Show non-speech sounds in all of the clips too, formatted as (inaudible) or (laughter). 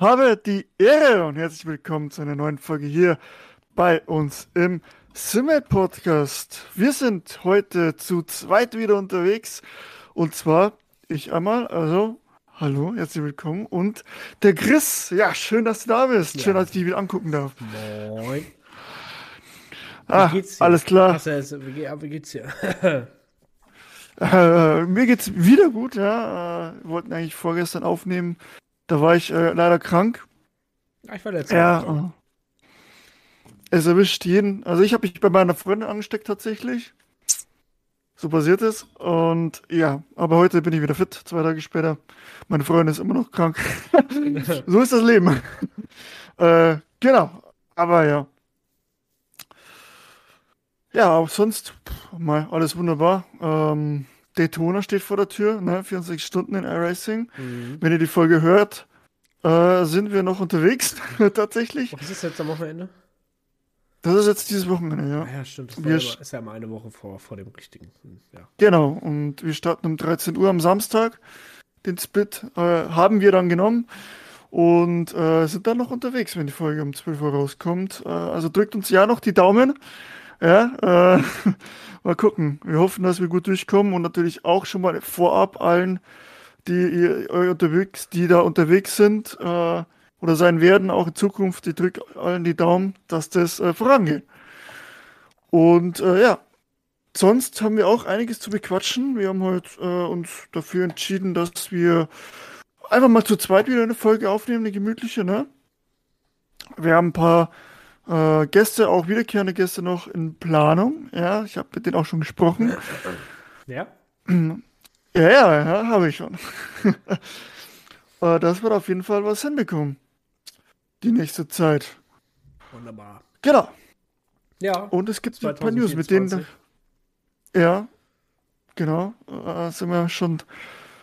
habe die Ehre und herzlich willkommen zu einer neuen Folge hier bei uns im Simmel Podcast. Wir sind heute zu zweit wieder unterwegs und zwar ich einmal, also hallo, herzlich willkommen und der Chris. Ja, schön, dass du da bist. Ja. Schön, dass ich dich wieder angucken darf. Moin. Ah, alles klar. Ach, wie, wie geht's dir? (laughs) Äh, mir geht's wieder gut, ja. Äh, wir wollten eigentlich vorgestern aufnehmen. Da war ich äh, leider krank. Ich war letztes Ja. Äh, es erwischt jeden. Also ich habe mich bei meiner Freundin angesteckt tatsächlich. So passiert es. Und ja, aber heute bin ich wieder fit, zwei Tage später. Meine Freundin ist immer noch krank. (laughs) so ist das Leben. (laughs) äh, genau. Aber ja. Ja, aber sonst mal alles wunderbar. Ähm, Daytona steht vor der Tür, ne? 24 Stunden in iRacing. Mhm. Wenn ihr die Folge hört, äh, sind wir noch unterwegs, (laughs) tatsächlich. Was ist jetzt am Wochenende? Das ist jetzt dieses Wochenende, ja. Ah ja, stimmt. Das wir ist ja mal eine Woche vor, vor dem richtigen. Ja. Genau, und wir starten um 13 Uhr am Samstag. Den Split äh, haben wir dann genommen und äh, sind dann noch unterwegs, wenn die Folge um 12 Uhr rauskommt. Äh, also drückt uns ja noch die Daumen. Ja, äh, (laughs) mal gucken. Wir hoffen, dass wir gut durchkommen und natürlich auch schon mal vorab allen, die unterwegs, die da unterwegs sind äh, oder sein werden, auch in Zukunft, die drück allen die Daumen, dass das äh, vorangeht. Und äh, ja, sonst haben wir auch einiges zu bequatschen. Wir haben heute äh, uns dafür entschieden, dass wir einfach mal zu zweit wieder eine Folge aufnehmen, eine gemütliche, ne? Wir haben ein paar äh, Gäste, auch wiederkehrende Gäste noch in Planung. Ja, ich habe mit denen auch schon gesprochen. Ja? (clears throat) Ja, ja, ja, habe ich schon. (laughs) äh, das wird auf jeden Fall was hinbekommen. Die nächste Zeit. Wunderbar. Genau. Ja. Und es gibt ein paar News, mit denen. Ja, genau. Äh, sind wir schon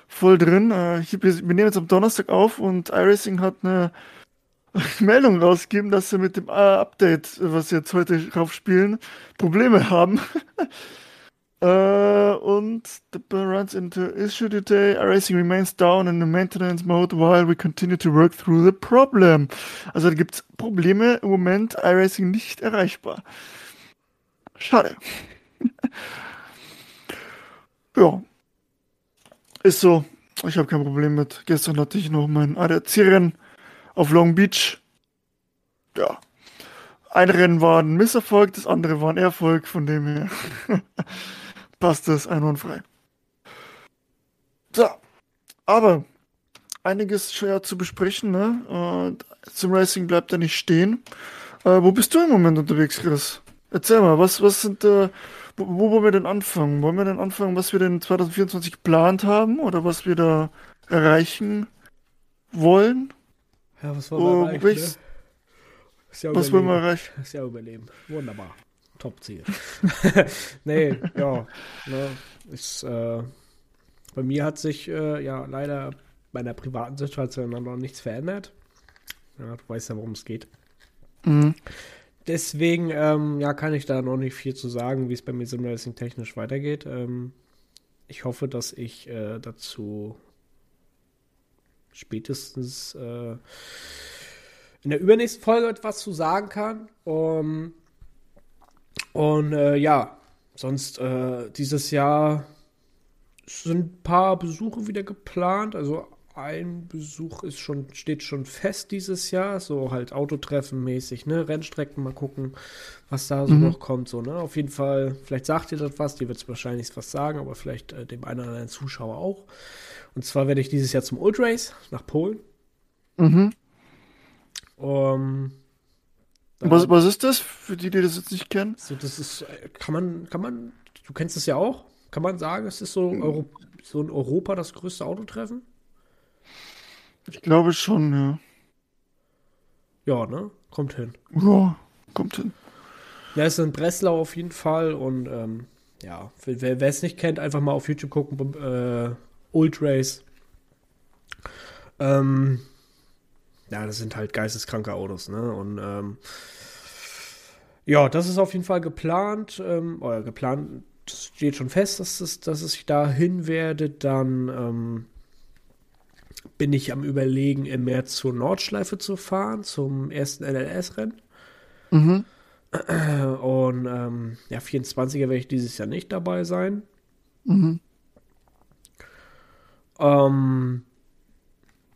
voll drin. Äh, wir nehmen jetzt am Donnerstag auf und iRacing hat eine (laughs) Meldung rausgeben, dass sie mit dem äh, Update, was sie jetzt heute raufspielen, Probleme haben. uh, (laughs) und the runs into issue today. Racing remains down in the maintenance mode while we continue to work through the problem. Also da gibt es Probleme im Moment, iRacing nicht erreichbar. Schade. (laughs) ja. Ist so. Ich habe kein Problem mit. Gestern hatte ich noch mein ADAC-Rennen auf Long Beach. Ja. Ein Rennen war ein Misserfolg, das andere war ein Erfolg, von dem her (laughs) passt es einwandfrei. So, aber einiges schwer zu besprechen, ne? Äh, zum Racing bleibt er nicht stehen. Äh, wo bist du im Moment unterwegs, Chris? Erzähl mal, was, was sind, äh, wo, wo wollen wir denn anfangen? Wollen wir denn anfangen, was wir denn 2024 geplant haben oder was wir da erreichen wollen? Ja, was wollen wir oh, erreichen? Ne? Ja was wollen wir erreichen? ist ja überleben. Wunderbar. Top-Ziel. (laughs) nee, ja. Ne, ist, äh, bei mir hat sich äh, ja leider bei einer privaten Situation noch nichts verändert. Ja, du weißt ja, worum es geht. Mhm. Deswegen ähm, ja, kann ich da noch nicht viel zu sagen, wie es bei mir Simracing technisch weitergeht. Ähm, ich hoffe, dass ich äh, dazu spätestens äh, in der übernächsten Folge etwas zu sagen kann. Um, und äh, ja, sonst äh, dieses Jahr sind ein paar Besuche wieder geplant. Also ein Besuch ist schon, steht schon fest dieses Jahr, so halt Autotreffen mäßig, ne? Rennstrecken mal gucken, was da so mhm. noch kommt, so, ne? Auf jeden Fall, vielleicht sagt ihr das was, die wird es wahrscheinlich was sagen, aber vielleicht äh, dem einen oder anderen Zuschauer auch. Und zwar werde ich dieses Jahr zum Old Race nach Polen. Mhm. Um, was, was ist das, für die, die das jetzt nicht kennen? So, das ist, kann man, kann man, du kennst es ja auch, kann man sagen, es ist so, Euro, so in Europa das größte Autotreffen? Ich glaube schon, ja. Ja, ne? Kommt hin. Ja, kommt hin. Ja, ist in Breslau auf jeden Fall und ähm, ja, wer es nicht kennt, einfach mal auf YouTube gucken. Äh, Old Race. Ähm, ja, das sind halt geisteskranke Autos, ne? Und ähm, ja, das ist auf jeden Fall geplant, ähm, oder geplant, das steht schon fest, dass, es, dass ich da hin werde. Dann ähm, bin ich am Überlegen, im März zur Nordschleife zu fahren, zum ersten LLS-Rennen. Mhm. Und ähm, ja, 24er werde ich dieses Jahr nicht dabei sein. Mhm. Ähm,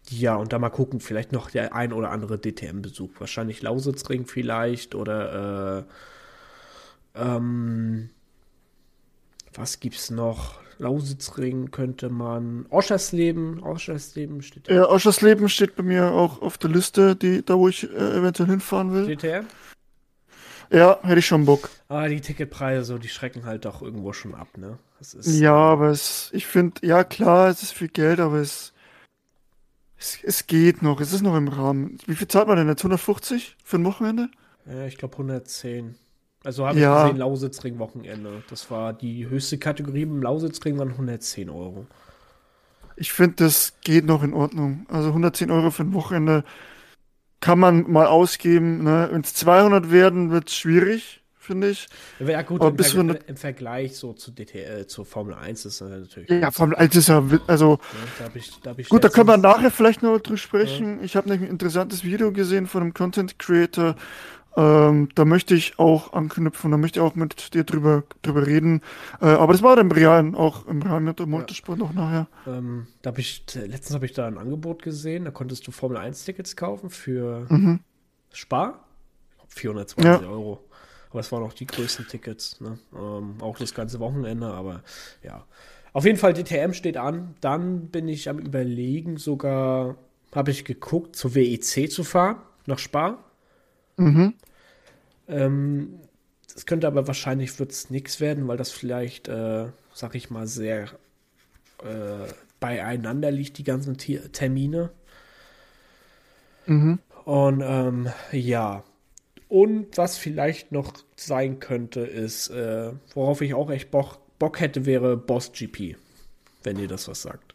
ja, und da mal gucken, vielleicht noch der ein oder andere DTM-Besuch. Wahrscheinlich Lausitzring vielleicht oder äh, ähm, was gibt's noch? Lausitzring könnte man. Oschersleben, Oschersleben steht Ja, Oschersleben steht bei mir auch auf der Liste, die, da wo ich äh, eventuell hinfahren will. DTM? Ja, hätte ich schon Bock. Aber die Ticketpreise, so, die schrecken halt doch irgendwo schon ab, ne? Ist, Ja, aber es, ich finde, ja klar, es ist viel Geld, aber es, es, es geht noch, es ist noch im Rahmen. Wie viel zahlt man denn jetzt? 150 für ein Wochenende? Ja, ich glaube 110. Also habe ich Ja. gesehen, Lausitzring-Wochenende. Das war die höchste Kategorie beim Lausitzring, waren 110 Euro. Ich finde, das geht noch in Ordnung. Also 110 Euro für ein Wochenende kann man mal ausgeben. Ne? Wenn es 200 werden, wird es schwierig, finde ich. Ja, gut, Aber im, bis Ver 100 im Vergleich so zu DTL, zur Formel 1 ist das natürlich. Ja, allem, das ist ja, also Ne, da hab ich, da hab ich gut, da können wir nachher vielleicht noch drüber sprechen. Ich habe nämlich ein interessantes Video gesehen von einem Content Creator. Ähm, da möchte ich auch anknüpfen, da möchte ich auch mit dir drüber, drüber reden. Äh, aber das war dann im Realen, auch im Realen Motorsport noch nachher. Ähm, da hab ich, letztens habe ich da ein Angebot gesehen, da konntest du Formel 1 Tickets kaufen für Mhm. Spar. 420 Ja. Euro. Aber es waren auch die größten Tickets, ne? ähm, auch das ganze Wochenende, aber ja. Auf jeden Fall, DTM steht an. Dann bin ich am überlegen, sogar habe ich geguckt, zur WEC zu fahren, nach Spar. Mhm. Ähm, das könnte aber wahrscheinlich wird's nichts werden, weil das vielleicht, äh, sag ich mal, sehr äh, beieinander liegt, die ganzen Ti- Termine. Mhm. Und ähm, ja. Und was vielleicht noch sein könnte, ist, äh, worauf ich auch echt Bock, Bock hätte, wäre Boss GP. Wenn ihr das was sagt.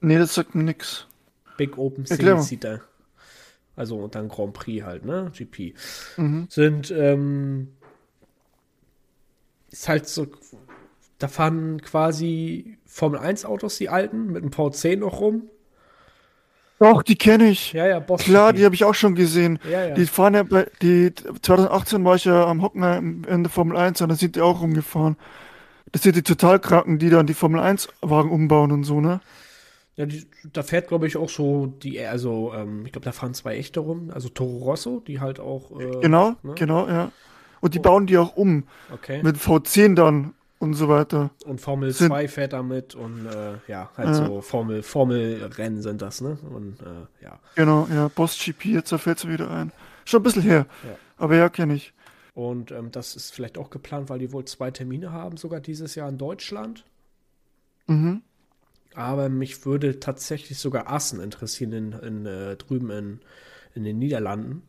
Nee, das sagt mir nix. Big Open Erklär mal. Seater. Also und dann Grand Prix halt, ne? GP. Mhm. Sind, ähm, ist halt so, da fahren quasi Formel 1 Autos, die alten, mit einem V10 noch rum. Doch, die kenne ich. Ja, ja, Boss Klar, die habe ich auch schon gesehen. Ja, ja. Die fahren ja bei, die, 2018 war ich ja am Hockenheim in der Formel 1 und da sind die auch rumgefahren. Das sind die total Kranken, die dann die Formel 1 Wagen umbauen und so, ne? Ja, die, da fährt, glaube ich, auch so die, also, ähm, ich glaube, da fahren zwei echte rum, also Toro Rosso, die halt auch. Äh, Genau, ne? genau, ja. Und die bauen die auch um. Okay. Mit V10 dann und so weiter. und Formel sind- 2 fährt damit und äh, ja, halt Ja. so Formel, Formel-Rennen sind das, ne? Und äh, ja. Genau, ja. Boss GP, jetzt da fällt es wieder ein. Schon ein bisschen her. Ja. Aber ja, kenne ich. Und ähm, das ist vielleicht auch geplant, weil die wohl zwei Termine haben, sogar dieses Jahr in Deutschland. Mhm. Aber mich würde tatsächlich sogar Assen interessieren, in, in, äh, drüben in, in den Niederlanden.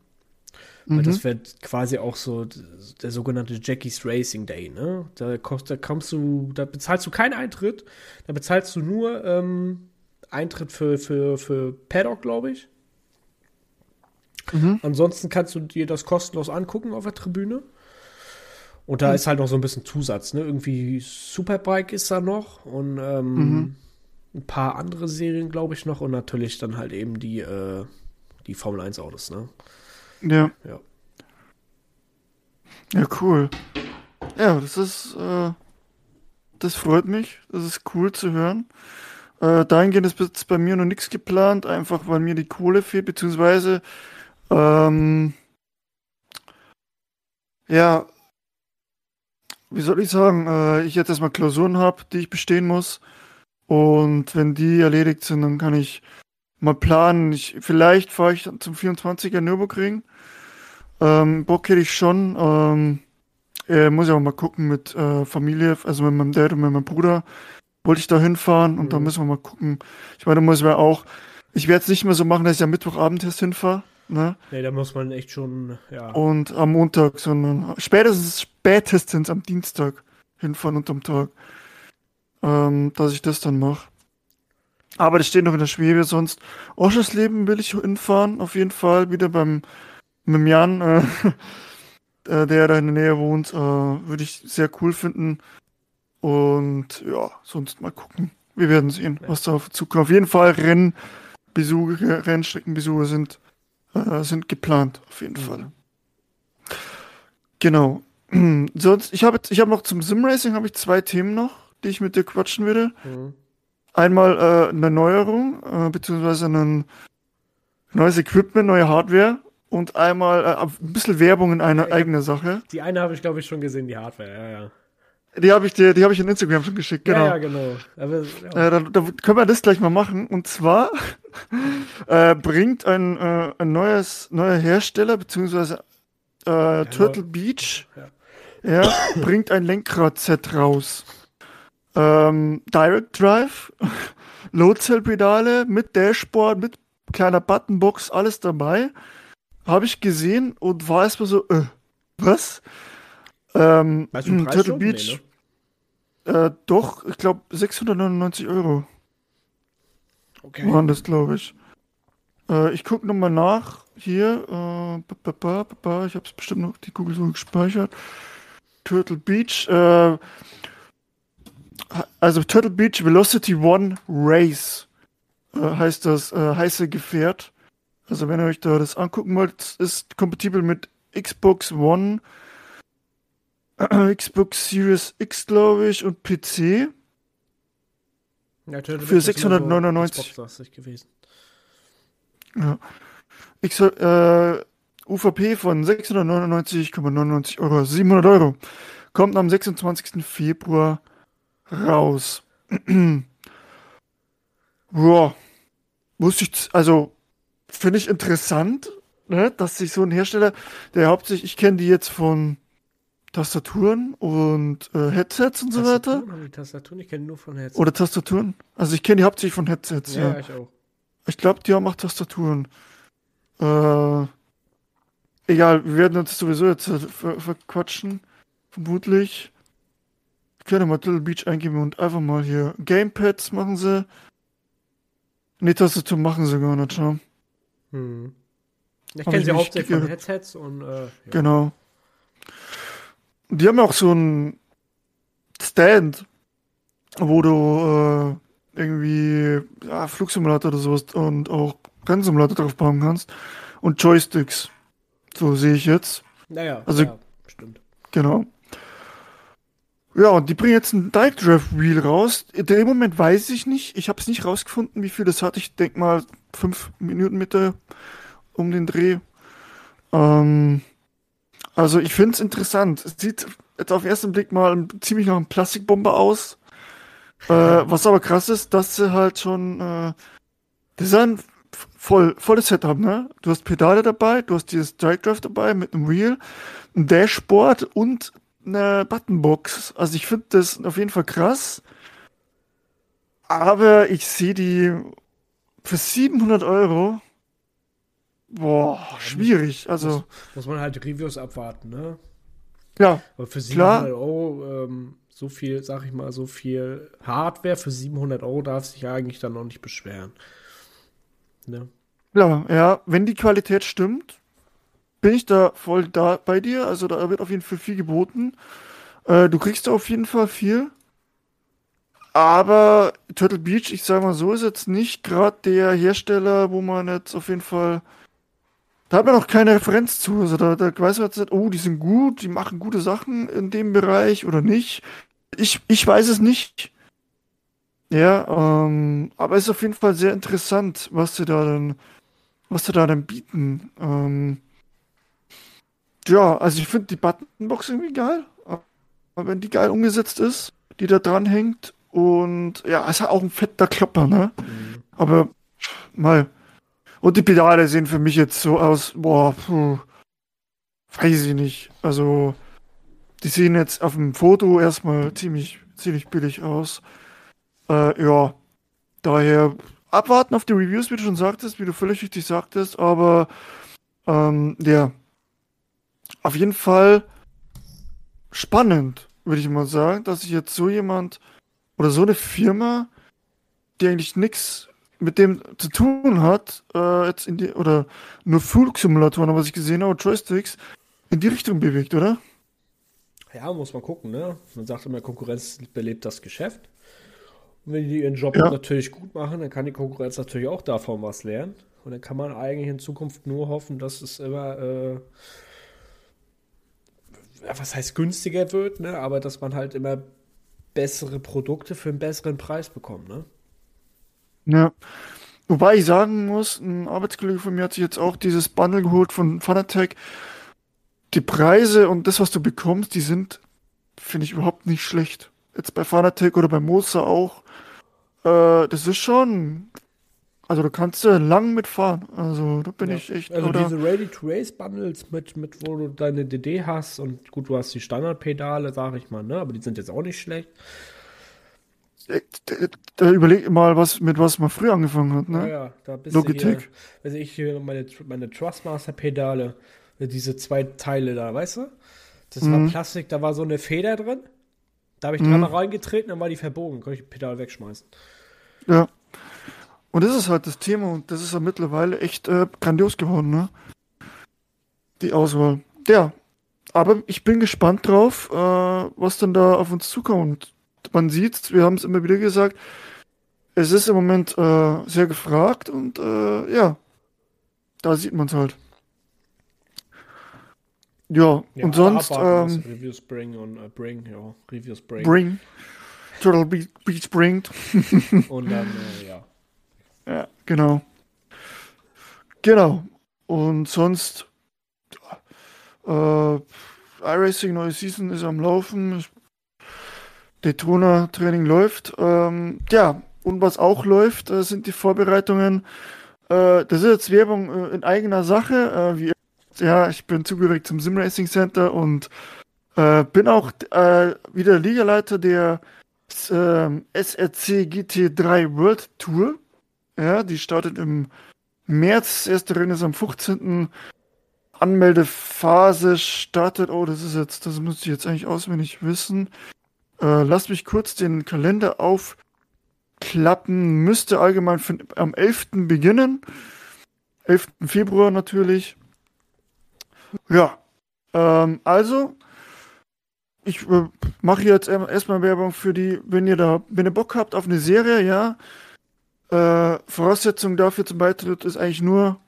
Weil Mhm. das wird quasi auch so der sogenannte Jackie's Racing Day, ne? Da, kost, da kommst du, da bezahlst du keinen Eintritt, da bezahlst du nur ähm, Eintritt für, für, für Paddock, glaube ich. Mhm. Ansonsten kannst du dir das kostenlos angucken auf der Tribüne. Und da ist halt noch so ein bisschen Zusatz, ne? Irgendwie Superbike ist da noch und ähm, Mhm. Ein paar andere Serien, glaube ich, noch. Und natürlich dann halt eben die, äh, die Formel 1 Autos, ne? Ja. Ja. Ja, cool. Ja, das ist, äh, das freut mich. Das ist cool zu hören. Äh, dahingehend ist bei mir noch nichts geplant, einfach weil mir die Kohle fehlt, beziehungsweise, ähm, ja, wie soll ich sagen, äh, ich jetzt erstmal Klausuren habe, die ich bestehen muss. Und wenn die erledigt sind, dann kann ich mal planen. Ich, vielleicht fahre ich dann zum 24er Nürburgring. Ähm, Bock hätte ich schon. Ähm, äh, muss ich auch mal gucken mit äh, Familie, also mit meinem Dad und mit meinem Bruder. Wollte ich da hinfahren und da Mhm. müssen wir mal gucken. Ich meine, da muss wir auch. Ich werde es nicht mehr so machen, dass ich am Mittwochabend erst hinfahre, ne? Nee, da muss man echt schon, ja. Und am Montag, sondern spätestens, spätestens am Dienstag hinfahren unterm Tag. Ähm, dass ich das dann mache. Aber das steht noch in der Schwebe, sonst Oschersleben will ich hinfahren, auf jeden Fall, wieder beim mit Jan, äh, (laughs) äh, der da in der Nähe wohnt, äh, würde ich sehr cool finden. Und ja, sonst mal gucken. Wir werden sehen, was da auf zukommt. Auf jeden Fall Rennen Besuche, Rennstreckenbesuche sind, äh, sind geplant, auf jeden Mhm. Fall. Genau. (clears throat) Sonst, ich habe jetzt, ich habe noch zum Simracing habe ich zwei Themen noch, die ich mit dir quatschen würde. Mhm. Einmal äh, eine Neuerung, äh, beziehungsweise ein neues Equipment, neue Hardware und einmal äh, ein bisschen Werbung in eine Ja, ich hab- eigene Sache. Die eine habe ich, glaube ich, schon gesehen, die Hardware, ja, ja. Die habe ich dir, die habe ich in Instagram schon geschickt, genau. Ja, ja, genau. Aber, ja. Äh, da, da können wir das gleich mal machen. Und zwar (laughs) äh, bringt ein, äh, ein neues, neuer Hersteller, beziehungsweise äh, Turtle Beach, ja. bringt ein Lenkrad-Set raus. Ähm, Direct Drive, (laughs) Load-Cell-Pedale mit Dashboard, mit kleiner Buttonbox, alles dabei. Habe ich gesehen und war erstmal so, äh, was? Ähm, Weißt du Turtle schon? Beach, Nee, ne? äh, doch, ich glaube 699 Euro Okay. waren das, glaube ich. Äh, ich gucke nochmal nach. Hier, äh, ba, ba, ba, ich habe es bestimmt noch die Google so gespeichert. Turtle Beach, äh, also Turtle Beach Velocity One Race äh, heißt das äh, heiße Gefährt. Also wenn ihr euch da das angucken wollt, ist kompatibel mit Xbox One, (clears throat) Xbox Series X, glaube ich, und PC. Ja, Für Beach ist immer 699. So gewesen. X, äh, UVP von 699,99 Euro, 700 Euro. Kommt am 26. Februar raus. (clears throat) Boah. Wusste ich, also, finde ich interessant, ne, dass sich so ein Hersteller, der hauptsächlich, ich kenne die jetzt von Tastaturen und äh, Headsets und so weiter. Tastaturen die Tastaturen? Ich kenne nur von Headset. Oder Tastaturen. Also ich kenne die hauptsächlich von Headsets, ja, ja. ich auch. Ich glaube, die haben auch Tastaturen. Äh, egal, wir werden uns sowieso jetzt ver verquatschen. Vermutlich. Ich könnte mal Little Beach eingeben und einfach mal hier Gamepads machen sie. Nee, Tastatur machen sie gar nicht, ja. Hm. Ich kenne sie hauptsächlich von. Headsets und äh, ja. Genau. Die haben ja auch so einen Stand, wo du äh, irgendwie ja, Flugsimulator oder sowas und auch Rennsimulator drauf bauen kannst. Und Joysticks. So sehe ich jetzt. Naja, Also- ja, stimmt. Genau. Ja, und die bringen jetzt ein Direct Drive Wheel raus. In dem Moment weiß ich nicht. Ich habe es nicht rausgefunden, wie viel das hat. Ich denke mal fünf Minuten mit der um den Dreh. Ähm, also ich finde es interessant. Es sieht jetzt auf den ersten Blick mal ziemlich nach einem Plastikbomber aus. Äh, (laughs) was aber krass ist, dass sie halt schon äh, ein voll, volles Setup, ne? Du hast Pedale dabei, du hast dieses Direct Drive dabei mit einem Wheel, ein Dashboard und eine Buttonbox. Also ich finde das auf jeden Fall krass. Aber ich sehe die für 700 Euro. Boah, schwierig. Also, Muss man halt Reviews abwarten, ne? ja, Aber für Klar. 700 Euro, ähm, so viel, sag ich mal, so viel Hardware für 700 Euro darf sich ja eigentlich dann noch nicht beschweren. Ne? klar, ja, wenn die Qualität stimmt, bin ich da voll da bei dir. Also da wird auf jeden Fall viel geboten. Äh, du kriegst da auf jeden Fall viel. Aber Turtle Beach, ich sag mal so, ist jetzt nicht gerade der Hersteller, wo man jetzt auf jeden Fall. Da hat man noch keine Referenz zu. Also da, da weiß man jetzt nicht, oh, die sind gut, die machen gute Sachen in dem Bereich oder nicht. Ich, ich weiß es nicht. Ja, ähm, aber es ist auf jeden Fall sehr interessant, was sie da dann, was sie da dann bieten. Ähm, ja, also ich finde die Buttonbox irgendwie geil. Aber wenn die geil umgesetzt ist, die da dran hängt und ja, es hat auch ein fetter Klopper, ne? Mhm. Aber mal. Und die Pedale sehen für mich jetzt so aus, boah, puh, weiß ich nicht. Also, die sehen jetzt auf dem Foto erstmal ziemlich, ziemlich billig aus. Äh, ja, daher abwarten auf die Reviews, wie du schon sagtest, wie du völlig richtig sagtest, aber ähm, ja, auf jeden Fall spannend, würde ich mal sagen, dass sich jetzt so jemand oder so eine Firma, die eigentlich nichts mit dem zu tun hat, äh, jetzt in die, oder nur Flugsimulatoren, was ich gesehen habe, Joysticks, in die Richtung bewegt, oder? Ja, muss man gucken, ne? Man sagt immer, Konkurrenz belebt das Geschäft. wenn die ihren Job ja. natürlich gut machen, dann kann die Konkurrenz natürlich auch davon was lernen. Und dann kann man eigentlich in Zukunft nur hoffen, dass es immer, äh, was heißt günstiger wird, ne? aber dass man halt immer bessere Produkte für einen besseren Preis bekommt. Ne? Ja. Wobei ich sagen muss, ein Arbeitskollege von mir hat sich jetzt auch dieses Bundle geholt von Fanatec. Die Preise und das, was du bekommst, die sind, finde ich, überhaupt nicht schlecht. Jetzt bei Fanatec oder bei Moser auch. Äh, das ist schon also du kannst äh, lang mitfahren. Also da bin ja. ich echt. Also diese Ready-to-Race-Bundles mit, mit, wo du deine DD hast und gut, du hast die Standardpedale, sag ich mal, ne? Aber die sind jetzt auch nicht schlecht. Äh, da überleg mal, was, mit was man früher angefangen hat, ne? Ja, ja da bist Logitech. du hier, also ich hier meine, meine Trustmaster-Pedale, diese zwei Teile da, weißt du? Das mhm. war Plastik, da war so eine Feder drin. Da habe ich dreimal mhm. reingetreten, dann war die verbogen, konnte ich die Pedal wegschmeißen. Ja. Und das ist halt das Thema und das ist ja mittlerweile echt äh, grandios geworden, ne? Die Auswahl. Ja, aber ich bin gespannt drauf, äh, was dann da auf uns zukommt. Man sieht, wir haben es immer wieder gesagt, es ist im Moment äh, sehr gefragt und äh, ja, da sieht man es halt. Ja, ja und sonst. Ähm, Reviews bring und uh, bring, ja, Reviews bring. Bring. Turtle Beach bringt. (laughs) und dann, äh, ja. Ja, genau. Genau. Und sonst, äh, iRacing neue Season ist am Laufen. Daytona-Training läuft. Ähm, ja, und was auch läuft, äh, sind die Vorbereitungen. Äh, das ist jetzt Werbung äh, in eigener Sache. Äh, wie, ja, ich bin zugehörig zum Sim Racing Center und äh, bin auch äh, wieder Ligaleiter der SRC GT3 World Tour. Ja, die startet im März. Erste Rennen ist am 15. Anmeldephase startet. Oh, das ist jetzt, das muss ich jetzt eigentlich auswendig wissen. Äh, lass mich kurz den Kalender aufklappen. Müsste allgemein für, am 11. beginnen. 11. Februar natürlich. Ja. Ähm, also, ich äh, mache jetzt erstmal Werbung für die, wenn ihr da, wenn ihr Bock habt auf eine Serie, ja, äh, Voraussetzung dafür zum Beitritt ist eigentlich nur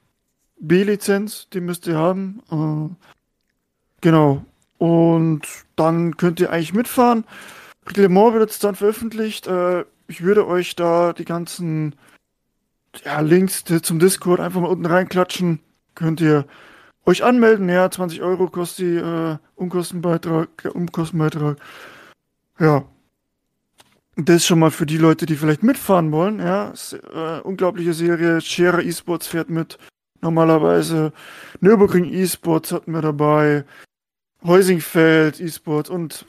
B-Lizenz, die müsst ihr haben. Äh, genau. Und dann könnt ihr eigentlich mitfahren. Reglement wird jetzt dann veröffentlicht. Äh, ich würde euch da die ganzen ja, Links zum Discord einfach mal unten reinklatschen. Könnt ihr euch anmelden. Ja, 20 Euro kostet die äh, Unkostenbeitrag, der Umkostenbeitrag. Ja, das ist schon mal für die Leute, die vielleicht mitfahren wollen. Ja, äh, unglaubliche Serie. Scherer Esports fährt mit. Normalerweise Nürburgring Esports hatten wir dabei. Heusingfeld Esports und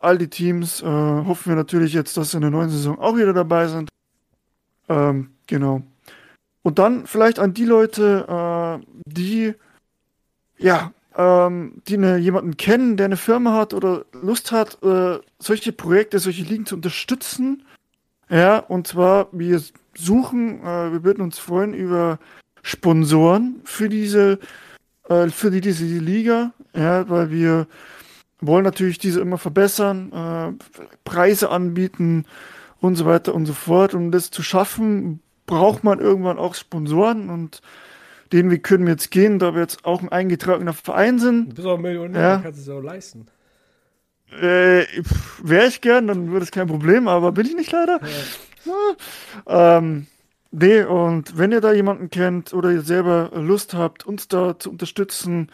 all die Teams. Äh, hoffen wir natürlich jetzt, dass in der neuen Saison auch wieder dabei sind. Ähm, genau. Und dann vielleicht an die Leute, äh, die ja ähm, die eine, jemanden kennen, der eine Firma hat oder Lust hat, äh, solche Projekte, solche Ligen zu unterstützen. Ja, und zwar, wir suchen, äh, wir würden uns freuen über Sponsoren für diese, äh, für die, diese Liga, ja, weil wir wollen natürlich diese immer verbessern, äh, Preise anbieten und so weiter und so fort. Um das zu schaffen, braucht man irgendwann auch Sponsoren und den Weg können wir jetzt gehen, da wir jetzt auch ein eingetragener Verein sind. Du bist auch Millionär, ja. kannst es auch leisten. Äh, Wäre ich gern, dann würde es kein Problem, aber bin ich nicht leider. Ja. Ja. Ähm, nee, und wenn ihr da jemanden kennt oder ihr selber Lust habt, uns da zu unterstützen,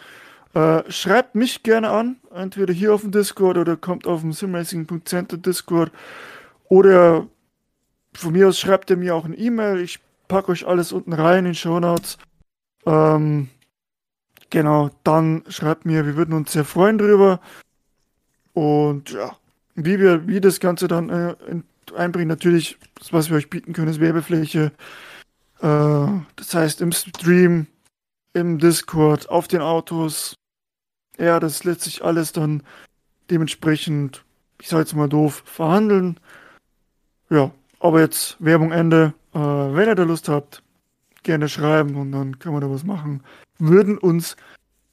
äh, schreibt mich gerne an, entweder hier auf dem Discord oder kommt auf dem simracing.center Discord oder von mir aus schreibt ihr mir auch eine E-Mail. Ich packe euch alles unten rein in Show Notes. Ähm, genau, dann schreibt mir, wir würden uns sehr freuen drüber. Und ja, wie wir, wie das Ganze dann äh, in, einbringen, natürlich, das, was wir euch bieten können, ist Werbefläche. Äh, das heißt, im Stream, im Discord, auf den Autos. Ja, das lässt sich alles dann dementsprechend, ich sag jetzt mal doof, verhandeln. Ja, aber jetzt Werbung Ende. Äh, wenn ihr da Lust habt, gerne schreiben und dann können wir da was machen. Würden uns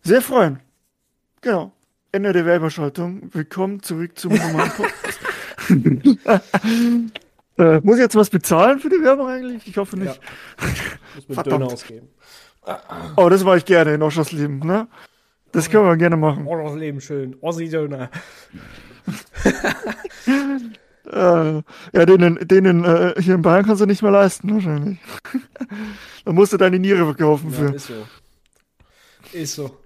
sehr freuen. Genau. Ende der Werbeschaltung. Willkommen zurück zum normalen Podcast. (laughs) Äh, muss ich jetzt was bezahlen für die Werbung eigentlich? Ich hoffe nicht. Ja. Muss Verdammt. Döner ausgeben. Oh, das war ich gerne in Oschersleben, ne? Das können wir gerne machen. Das Leben schön. Ossi-Döner. (laughs) Äh, ja, denen, denen äh, hier in Bayern kannst du nicht mehr leisten, wahrscheinlich. (laughs) da musst du deine Niere verkaufen Ja, für. ist so. Ist so.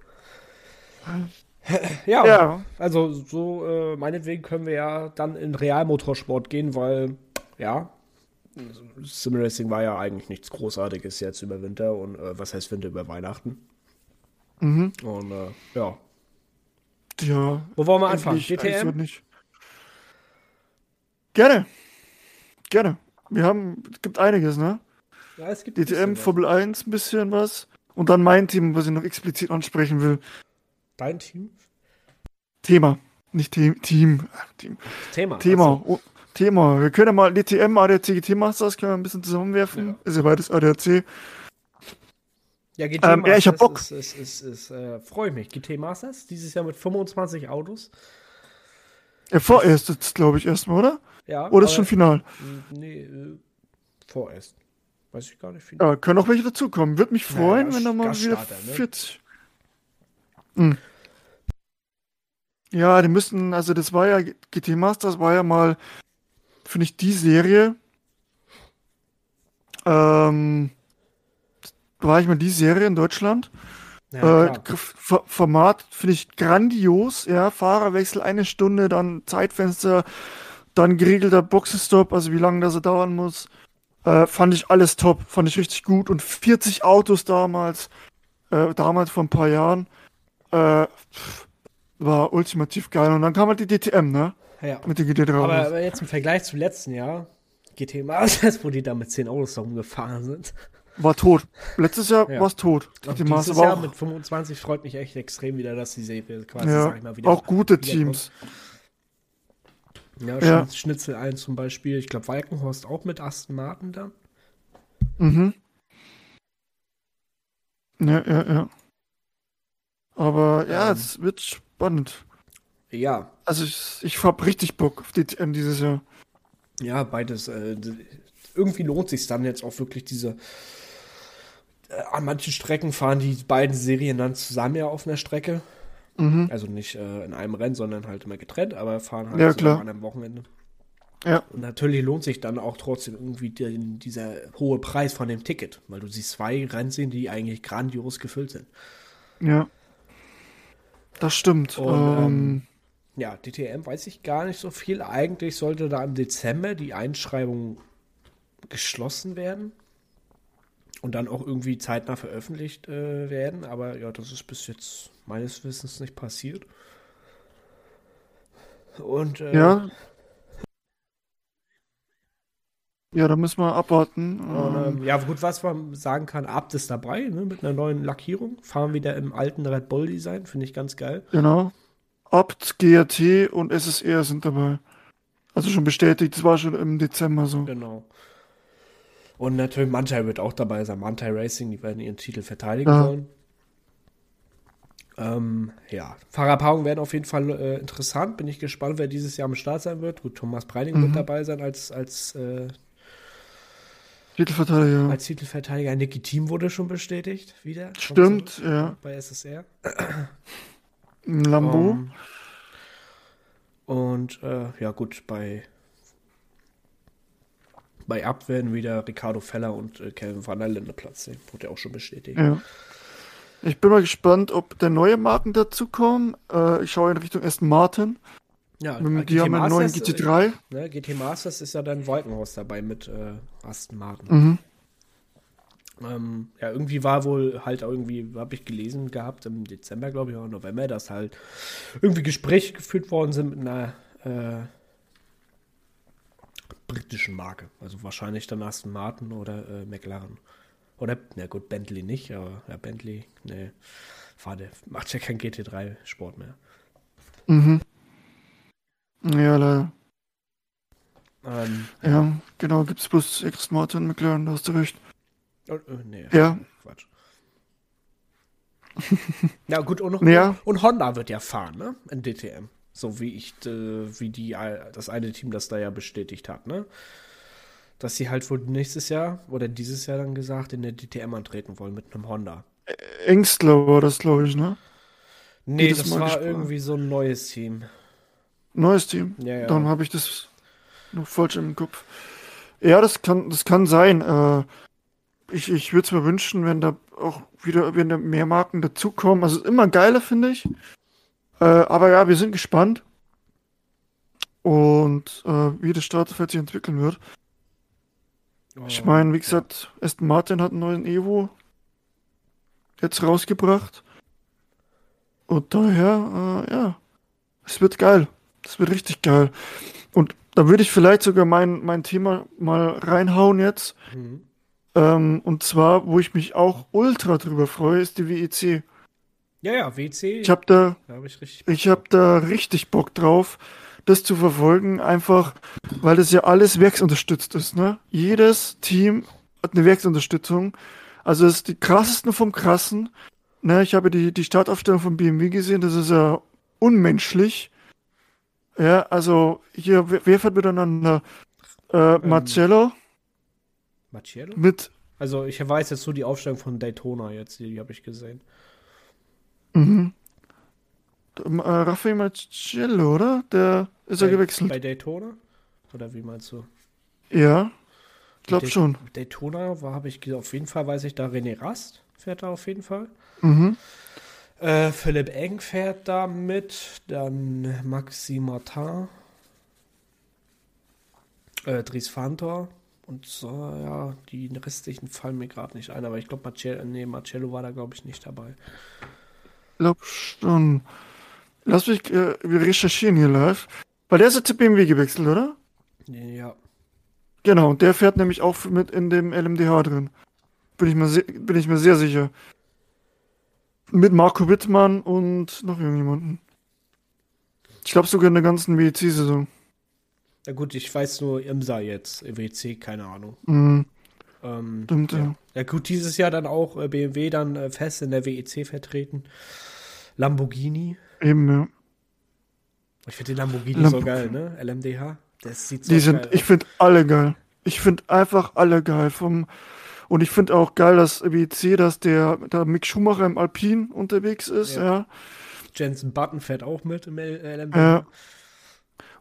(laughs) Ja, Ja. also so äh, meinetwegen können wir ja dann in Realmotorsport gehen, weil ja, Simracing war ja eigentlich nichts Großartiges jetzt über Winter und äh, was heißt Winter über Weihnachten. Mhm. Und äh, ja, Ja. wo wollen wir anfangen? DTM? nicht. Gerne. Gerne. Wir haben, es gibt einiges, ne? Ja, es gibt DTM. Formel 1, ein bisschen was. Und dann mein Team, was ich noch explizit ansprechen will. Dein Team? Thema. Nicht Team. Team. Ach, Team. Thema. Thema. Achso. Oh, Thema. Wir können ja mal DTM, ADAC, GT Masters können wir ein bisschen zusammenwerfen. Ja. Ist ja beides ADAC. Ja, GT Ähm, ja, ich hab Masters Bock. Ist, ist, ist, ist, äh, Freue ich mich. GT Masters, dieses Jahr mit 25 Autos. Ja, vorerst jetzt, glaube ich, erstmal, oder? Ja, Oder ist schon final? Nee, äh, vorerst. Weiß ich gar nicht. Wie Ja, können auch welche dazukommen. Würde mich freuen, ja, wenn da mal wieder Gaststarter, ne? 40. Hm. Ja, die müssten, also das war ja, GT Masters war ja mal, finde ich, die Serie. Ähm, war ich mal die Serie in Deutschland. Ja, äh, Format finde ich grandios, ja. Fahrerwechsel eine Stunde, dann Zeitfenster, dann geregelter Boxenstopp, also wie lange das er dauern muss. Äh, fand ich alles top, fand ich richtig gut. Und 40 Autos damals, äh, damals vor ein paar Jahren, äh, war ultimativ geil. Und dann kam halt die DTM, ne? ja. Mit den GT3. Aber, aber jetzt im Vergleich zum letzten Jahr, GT Masters, wo die da mit 10 Autos rumgefahren sind. war tot. Letztes Jahr Ja. war es tot. GT Master dieses war Jahr auch, mit 25 freut mich echt extrem wieder, dass die Serie quasi, ja, sag ich mal, wieder. auch gute Teams. Ja, Ja. Schnitz- Schnitzel 1 zum Beispiel. Ich glaube, Walkenhorst auch mit Aston Martin dann. Mhm. Ja, ja, ja. Aber ja, Ähm. es wird spannend. Ja, Also ich, ich hab richtig Bock auf DTM dieses Jahr. ja, beides. Äh, irgendwie lohnt sich dann jetzt auch wirklich diese. Äh, an manchen Strecken fahren die beiden Serien dann zusammen ja auf einer Strecke. Mhm. Also nicht äh, in einem Rennen, sondern halt immer getrennt, aber fahren halt Ja, klar. an einem Wochenende. Ja. Und natürlich lohnt sich dann auch trotzdem irgendwie den, dieser hohe Preis von dem Ticket, weil du siehst zwei Rennserien, die eigentlich grandios gefüllt sind. Ja. Das stimmt. Und, ähm, ähm, Ja, DTM weiß ich gar nicht so viel. Eigentlich sollte da im Dezember die Einschreibung geschlossen werden und dann auch irgendwie zeitnah veröffentlicht äh, werden. Aber ja, das ist bis jetzt meines Wissens nicht passiert. Und äh, ja. Ja, da müssen wir abwarten. Und, Ähm, ähm, ja, gut, was man sagen kann, Abt ist dabei, ne, mit einer neuen Lackierung. Fahren wieder im alten Red Bull Design, finde ich ganz geil. genau. Abt, GRT und SSR sind dabei. Also schon bestätigt, das war schon im Dezember so. Genau. Und natürlich Mantai wird auch dabei sein. Mantai Racing, die werden ihren Titel verteidigen Ja. wollen. Ähm, ja, Fahrerpaarungen werden auf jeden Fall äh, interessant. Bin ich gespannt, wer dieses Jahr am Start sein wird. Gut, Thomas Breining Mhm. wird dabei sein als, als, äh, Titelverteidiger. als Titelverteidiger. Niki Team wurde schon bestätigt, wieder. Stimmt, zurück ja. Bei SSR. Lambo. Ähm, und äh, ja gut, bei bei Abt werden wieder Ricardo Feller und äh, Kevin van der Linde Platz nehmen. Wurde ja auch schon bestätigt. Ja. Ich bin mal gespannt, ob der neue Marken dazukommen. Äh, ich schaue in Richtung Aston Martin. Ja, Die GT haben einen neuen Masters, GT3. Äh, ne, GT Masters ist ja dann Wolkenhaus dabei mit äh, Aston Martin. Mhm. Ähm, ja, irgendwie war wohl halt irgendwie, habe ich gelesen gehabt im Dezember, glaube ich, oder November, dass halt irgendwie Gespräche geführt worden sind mit einer äh, britischen Marke. Also wahrscheinlich dann Aston Martin oder äh, McLaren. Oder, na gut, Bentley nicht, aber ja, Bentley, ne, Fahrt, macht ja kein GT3-Sport mehr. Mhm. Ja, leider. Ähm, Ja, genau, gibt's bloß Aston Martin und McLaren, da hast du recht. oh, äh, nee, Ja. Quatsch. (laughs) ja, gut, und, Ja. und Honda wird ja fahren, ne? In DTM. So wie ich, äh, wie die, äh, das eine Team das da ja bestätigt hat, ne? dass sie halt wohl nächstes Jahr oder dieses Jahr dann gesagt in der DTM antreten wollen mit einem Honda. Engstler war das, glaube ich, ne? Nee, das Mal war gespannt. irgendwie so ein neues Team. Neues Team. Ja, ja. Dann habe ich das noch falsch im Kopf. Ja, das kann, das kann sein. Äh, ich ich würde es mir wünschen, wenn da auch wieder, wenn da mehr Marken dazukommen. Also immer geiler, finde ich. Äh, aber ja, wir sind gespannt. Und äh, wie das Starterfeld sich entwickeln wird. Ich meine, wie gesagt, Aston Martin hat einen neuen Evo jetzt rausgebracht. Und daher, äh, ja, es wird geil. Es wird richtig geil. Und da würde ich vielleicht sogar mein, mein Thema mal reinhauen jetzt. Mhm. Ähm, und zwar, wo ich mich auch ultra drüber freue, ist die WEC. Ja, ja, WC. Ich habe da, habe ich richtig. ich habe da richtig Bock drauf, das zu verfolgen, einfach, weil das ja alles werksunterstützt ist, ne? Jedes Team hat eine Werksunterstützung. Also es ist die krassesten vom krassen. Ne, ich habe die, die Startaufstellung von BMW gesehen, das ist ja unmenschlich. Ja, also hier, wer, fährt miteinander? Äh, Marcello Marcello? mit, Also ich weiß jetzt nur die Aufstellung von Daytona jetzt, die, die habe ich gesehen. Mhm. Ähm, Äh, Raffaele Marcello, oder? Der ist ja bei, gewechselt. Bei Daytona? Oder wie meinst du? Ja, ich glaube schon. Daytona war, habe ich auf jeden Fall, weiß ich da, René Rast fährt da auf jeden Fall. Mhm. Äh, Philipp Eng fährt da mit, dann Maxi Martin, äh, Dries Fantor und so, ja, die restlichen fallen mir gerade nicht ein, aber ich glaube, Marcello, nee, Marcello war da, glaube ich, nicht dabei. Glaube schon. Lass mich, äh, wir recherchieren hier live. Weil der ist ja zu BMW gewechselt, oder? Ja, Genau, und der fährt nämlich auch mit in dem LMDH drin. Bin ich mir, se- bin ich mir sehr sicher. Mit Marco Wittmann und noch irgendjemanden. Ich glaube sogar in der ganzen WEC-Saison. na gut, ich weiß nur Imsa jetzt, WC, keine Ahnung. Mhm, Ähm, stimmt, ja. ja. ja gut, dieses Jahr dann auch äh, BMW dann äh, fest in der WEC vertreten. Lamborghini. Eben, ja. Ich finde den Lamborghini Lamb- so geil, ne? LMDH. Das sieht so Die sind, geil ich finde alle geil. Ich finde einfach alle geil. Vom, und ich finde auch geil, dass WEC, dass der, der Mick Schumacher im Alpin unterwegs ist, Ja. ja. Jensen Button fährt auch mit im LMDH. Ja.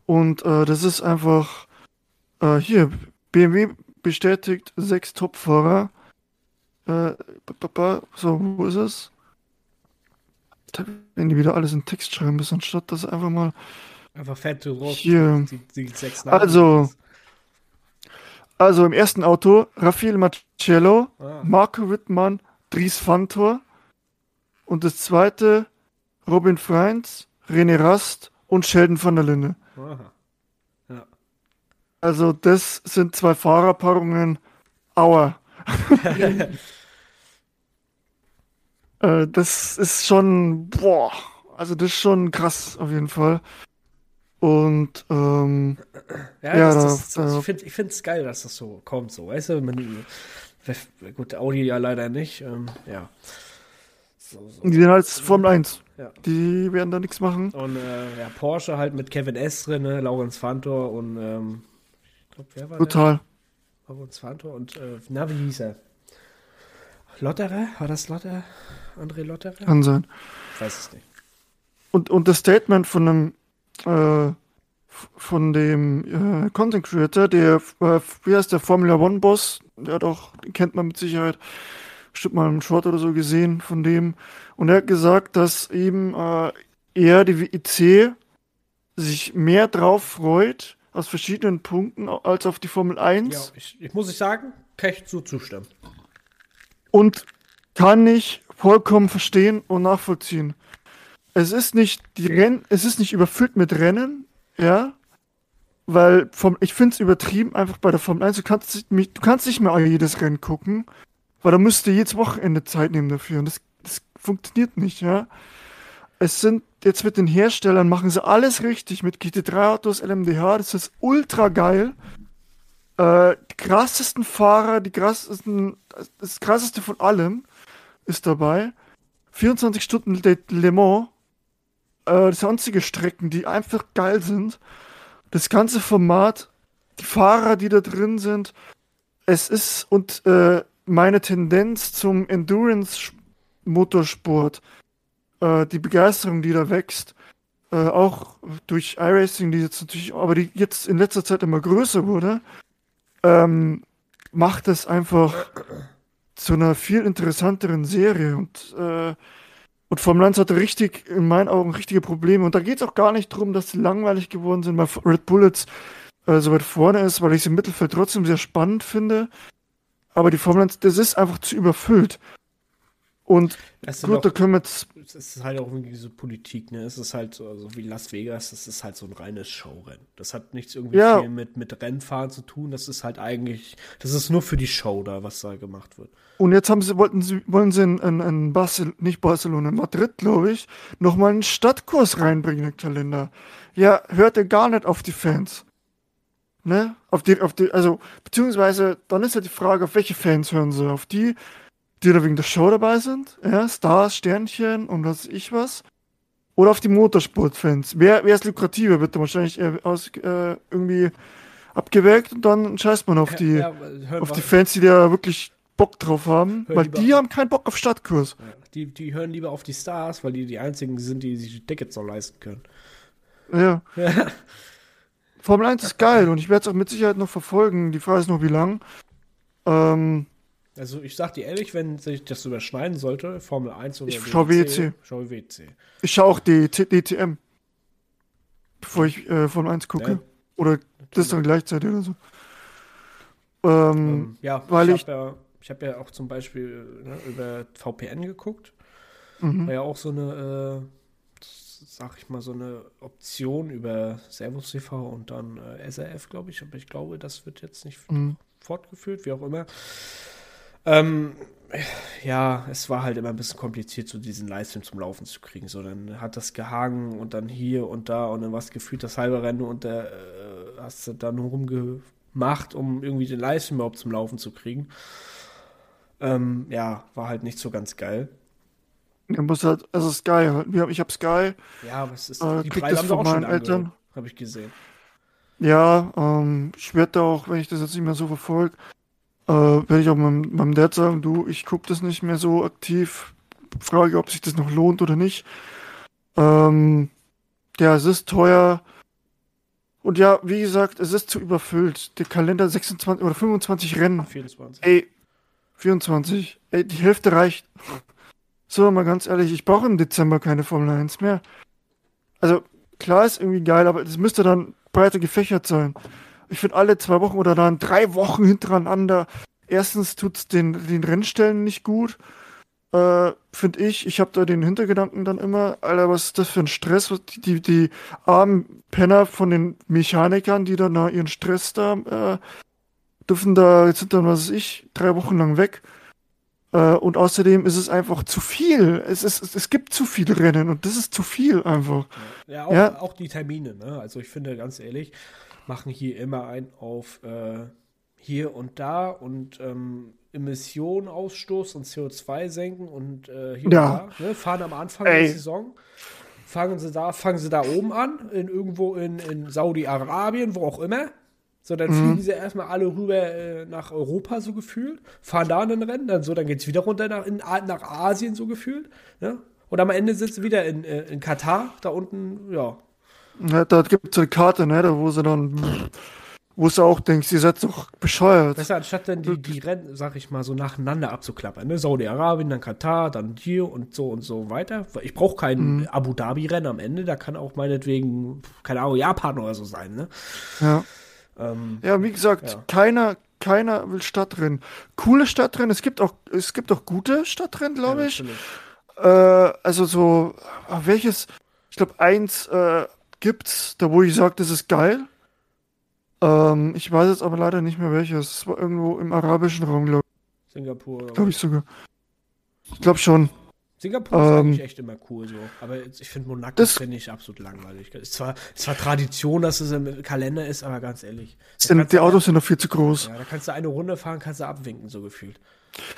Und äh, das ist einfach äh, hier, BMW bestätigt sechs Topfahrer. Äh, so, wo ist es? Werden die wieder alles in Text schreiben müssen, anstatt das einfach mal. Einfach fett. Hier. Die, die sechs Namen. Also, also im ersten Auto Raffaele Marcello, Ah, Marco Wittmann, Dries Fantor. Und das zweite Robin Freins, René Rast und Sheldon van der Linde. aha. Ja. Also, das sind zwei Fahrerpaarungen. Aua. (laughs) (laughs) äh, das ist schon, boah, also das ist schon krass auf jeden Fall. Und ähm, Ja, Ja, das, da- das, das, da- ich finde ich find's geil, dass das so kommt, so, weißt du? Man, gut, Audi ja leider nicht, ähm, ja. So, so. die sind halt Formel 1. Ja. Die werden da nichts machen. Und äh, ja, Porsche halt mit Kevin S drin, ne? Laurenz Fantor und ähm, ich glaube, wer war Total. der? Laurenz Fantor und äh, na, wie hieß er? Lotterer? War das Lotterer? André Lotterer? Kann sein. Ich weiß es nicht. Und, und das Statement von einem äh, von dem äh, Content Creator, der, äh, wie heißt der Formula One Boss, der hat auch, den kennt man mit Sicherheit, bestimmt mal einen Short oder so gesehen von dem. Und er hat gesagt, dass eben äh, er, die WIC, sich mehr drauf freut, aus verschiedenen Punkten, als auf die Formel 1. Ja, ich, ich muss ich sagen, kann ich zu zustimmen. Und kann ich vollkommen verstehen und nachvollziehen. Es ist nicht die Renn, es ist nicht überfüllt mit Rennen, ja, weil vom, ich finde es übertrieben einfach bei der Formel 1. Du kannst, nicht- du kannst nicht mehr jedes Rennen gucken, weil da müsst ihr jedes Wochenende Zeit nehmen dafür und das, das funktioniert nicht, ja. Es sind jetzt mit den Herstellern machen sie alles richtig mit GT3 Autos, LMDH, das ist ultra geil. Äh, die krassesten Fahrer, die krassesten, das krasseste von allem ist dabei. 24 Stunden Le Le Mans, äh, sonstige Strecken, die einfach geil sind. Das ganze Format die Fahrer, die da drin sind. Es ist und äh, meine Tendenz zum Endurance-Motorsport, äh, die Begeisterung, die da wächst, äh, auch durch iRacing, die jetzt natürlich, aber die jetzt in letzter Zeit immer größer wurde, ähm, macht es einfach zu einer viel interessanteren Serie und äh, und Formel 1 hatte richtig, in meinen Augen, richtige Probleme. Und da geht es auch gar nicht darum, dass sie langweilig geworden sind, weil Red Bullets äh, so weit vorne ist, weil ich es im Mittelfeld trotzdem sehr spannend finde. Aber die Formel 1, das ist einfach zu überfüllt. Und gut, da können wir jetzt. Es ist halt auch irgendwie so Politik, ne? Es ist halt so, so wie Las Vegas, das ist halt so ein reines Showrennen. Das hat nichts irgendwie ja. viel mit, mit Rennfahren zu tun. Das ist halt eigentlich, das ist nur für die Show da, was da gemacht wird. Und jetzt haben sie, wollten sie, wollen sie in, in, in Barcelona, nicht Barcelona, in Madrid, glaube ich, nochmal einen Stadtkurs reinbringen in den Kalender. Ja, hört ihr gar nicht auf die Fans. Ne? Auf die, auf die, also, beziehungsweise, dann ist ja die Frage, auf welche Fans hören sie? Auf die, die da wegen der Show dabei sind, ja, Stars, Sternchen und was ich was. Oder auf die Motorsportfans. Wer, wer ist lukrativer, wird dann wahrscheinlich aus, äh, irgendwie abgewägt und dann scheißt man auf die, ja, ja, auf die Fans, die da wirklich Bock drauf haben, weil die haben keinen Bock auf Stadtkurs. Ja, die, die hören lieber auf die Stars, weil die die einzigen sind, die sich die Tickets noch leisten können. Ja. (laughs) Formel 1 ist geil und ich werde es auch mit Sicherheit noch verfolgen. Die Frage ist nur, wie lang. Ähm, also ich sag dir ehrlich, wenn sich das überschneiden sollte, Formel 1 oder Ich schaue WEC. Schau WEC. Ich schaue auch die DTM. Bevor ich äh, Formel 1 gucke. Ja, oder das dann gleichzeitig oder so. Ähm, ähm, ja, weil ich. Hab ja, ich habe ja auch zum Beispiel ne, über VPN geguckt. Mhm. War ja auch so eine, äh, sag ich mal, so eine Option über Servus TV und dann äh, SRF, glaube ich. Aber ich glaube, das wird jetzt nicht mhm. fortgeführt, wie auch immer. Ähm, ja, es war halt immer ein bisschen kompliziert, so diesen Livestream zum Laufen zu kriegen. So, dann hat das gehangen und dann hier und da und dann was gefühlt das halbe Rennen und da äh, hast du dann rumgemacht, um irgendwie den Livestream überhaupt zum Laufen zu kriegen. Ähm, ja, war halt nicht so ganz geil. Ja, muss halt, also Sky, ich habe Sky. Ja, aber es ist, äh, die Preise haben von meinen Eltern. Habe ich gesehen. Ja, ähm, ich werde auch, wenn ich das jetzt nicht mehr so verfolge, äh, werde ich auch meinem, meinem Dad sagen, du, ich gucke das nicht mehr so aktiv, frage, ob sich das noch lohnt oder nicht. Ähm, ja, es ist teuer. Und ja, wie gesagt, es ist zu überfüllt. Der Kalender 26 oder 25 Rennen. 24. Ey, 24. Ey, die Hälfte reicht. So, mal ganz ehrlich, ich brauche im Dezember keine Formel 1 mehr. Also, klar ist irgendwie geil, aber das müsste dann breiter gefächert sein. Ich finde alle zwei Wochen oder dann drei Wochen hintereinander. Erstens tut's den, den Rennstellen nicht gut. Äh, finde ich. Ich habe da den Hintergedanken dann immer, Alter, was ist das für ein Stress? Die, die, die armen Penner von den Mechanikern, die dann da ihren Stress da, äh, dürfen da, jetzt sind dann, was weiß ich, drei Wochen lang weg. Äh, und außerdem ist es einfach zu viel. Es, ist, es gibt zu viele Rennen und das ist zu viel einfach. Ja, auch, ja. auch die Termine, ne? Also ich finde ganz ehrlich, machen hier immer ein auf äh, hier und da und ähm, Emissionen ausstoßen und CO2 senken und äh, hier ja. und da. Ne? Fahren am Anfang Ey. der Saison. Fangen sie da, fangen sie da oben an, in irgendwo in, in Saudi-Arabien, wo auch immer. So, dann mhm. fliegen sie erstmal alle rüber äh, nach Europa so gefühlt, fahren da ein Rennen, dann so, dann geht es wieder runter nach, in, nach Asien so gefühlt. Ne? Und am Ende sitzen sie wieder in, äh, in Katar, da unten, ja, ja, da gibt es eine Karte, ne, da wo sie dann, wo du auch denkst, ihr seid doch bescheuert. Weißt du, anstatt dann die, die Rennen, sag ich mal, so nacheinander abzuklappern, ne, Saudi-Arabien, dann Katar, dann hier und so und so weiter. Ich brauche kein mhm. Abu Dhabi-Rennen am Ende, da kann auch meinetwegen, keine Ahnung, Japan oder so sein, ne? Ja. Ähm, ja, wie gesagt, ja. keiner, keiner will Stadtrennen. Coole Stadtrennen, es gibt auch, es gibt auch gute Stadtrennen, glaube ja, ich. Äh, also so, welches, ich glaube, eins, äh, gibt's, da wo ich sage, das ist geil. Ähm, ich weiß jetzt aber leider nicht mehr welches. Es war irgendwo im arabischen Raum, glaube ich. Singapur. Glaube ich sogar. Ich glaube schon. Singapur ist ähm, eigentlich echt immer cool so. Aber ich finde Monaco finde ich absolut langweilig. Es ist zwar, ist zwar Tradition, dass es im Kalender ist, aber ganz ehrlich. Sind, die Autos sind noch viel zu groß. Ja, da kannst du eine Runde fahren, kannst du abwinken, so gefühlt.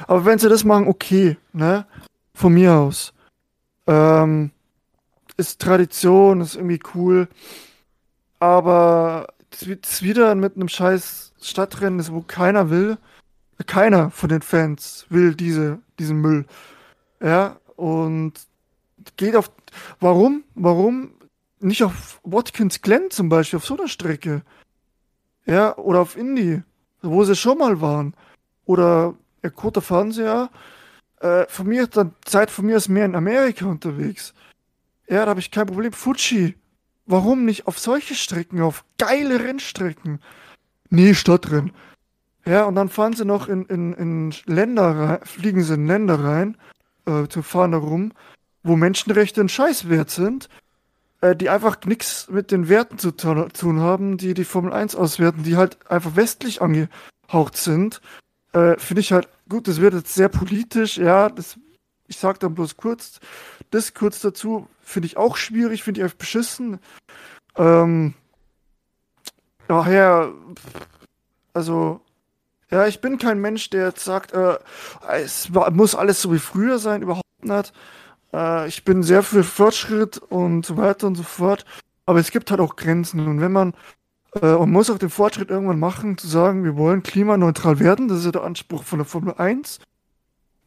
Aber wenn sie das machen, okay, ne? Von mir aus. Ähm, ist Tradition, ist irgendwie cool. Aber es wieder mit einem scheiß Stadtrennen ist, wo keiner will. Keiner von den Fans will diese, diesen Müll. Ja, und geht auf. Warum? Warum nicht auf Watkins Glen zum Beispiel, auf so einer Strecke? Ja, oder auf Indy, wo sie schon mal waren. Oder ja, Kota Fernseher. Äh, von mir dann Zeit von mir ist mehr in Amerika unterwegs. Ja, da habe ich kein Problem. Fuji. Warum nicht auf solche Strecken, auf geile Rennstrecken? Nee, Stadtrennen. Ja, und dann fahren sie noch in, in, in Länder rein, fliegen sie in Länder rein, äh, zu fahren da rum, wo Menschenrechte ein Scheißwert sind, äh, die einfach nichts mit den Werten zu tun haben, die die Formel 1 auswerten, die halt einfach westlich angehaucht sind. Äh, Finde ich halt gut, das wird jetzt sehr politisch, ja, das, ich sag dann bloß kurz, das kurz dazu, finde ich auch schwierig, finde ich einfach beschissen. Ähm, daher, also, ja, ich bin kein Mensch, der jetzt sagt, äh, es muss alles so wie früher sein, überhaupt nicht. Äh, ich bin sehr für Fortschritt und so weiter und so fort. Aber es gibt halt auch Grenzen. Und wenn man, äh, man muss auch den Fortschritt irgendwann machen, zu sagen, wir wollen klimaneutral werden. Das ist ja der Anspruch von der Formel 1.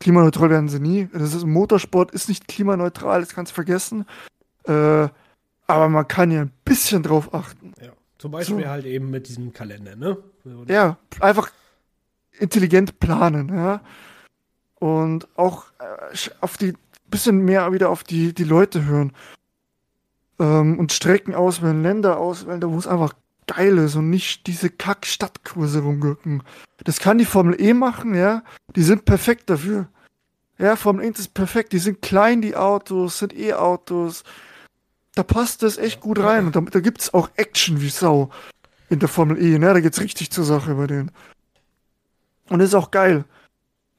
Klimaneutral werden sie nie. Das ist, Motorsport ist nicht klimaneutral, das kannst du vergessen. Äh, aber man kann ja ein bisschen drauf achten. Ja. Zum Beispiel so. halt eben mit diesem Kalender, ne? Ja, einfach intelligent planen, ja. Und auch äh, auf die bisschen mehr wieder auf die, die Leute hören. Ähm, und Strecken auswählen, Länder auswählen, da wo es einfach geil ist und nicht diese Kack-Stadtkurse rumgürken. Das kann die Formel E machen, ja. Die sind perfekt dafür. Ja, Formel 1 ist perfekt. Die sind klein, die Autos, sind E-Autos. Da passt das echt gut rein. Und da, da gibt es auch Action wie Sau in der Formel E, ne? Da geht's richtig zur Sache bei denen. Und das ist auch geil.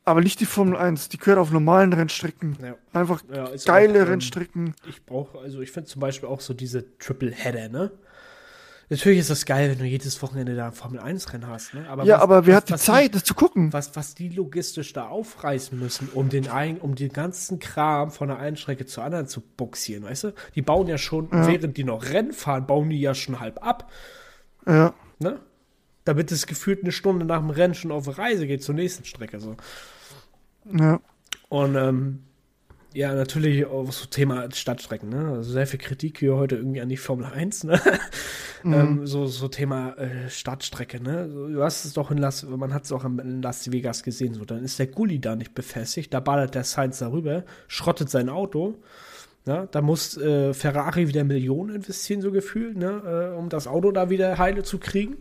Aber nicht die Formel 1, die gehört auf normalen Rennstrecken. Ja. Einfach ja, geile auch, ähm, Rennstrecken. Ich brauche, also ich finde zum Beispiel auch so diese Triple Header, ne? Natürlich ist das geil, wenn du jedes Wochenende da ein Formel 1-Rennen hast, ne? Aber ja, was, aber wer was, hat die Zeit, die, das zu gucken? Was, was die logistisch da aufreißen müssen, um den, ein, um den ganzen Kram von der einen Strecke zur anderen zu buxieren, weißt du? Die bauen ja schon, ja. während die noch Rennen fahren, bauen die ja schon halb ab. Ja. Ne? Damit es gefühlt eine Stunde nach dem Rennen schon auf Reise geht zur nächsten Strecke, so. Ja. Und ähm, ja, natürlich auch so Thema Stadtstrecken, ne? Also sehr viel Kritik hier heute irgendwie an die Formel 1, ne? (laughs) Mhm. ähm, so, so Thema äh, Stadtstrecke, ne? Du hast es doch in Las, man hat es auch in Las Vegas gesehen, so, dann ist der Gully da nicht befestigt, da ballert der Sainz darüber, schrottet sein Auto, ne? Da muss äh, Ferrari wieder Millionen investieren, so gefühlt, ne? Äh, um das Auto da wieder heile zu kriegen.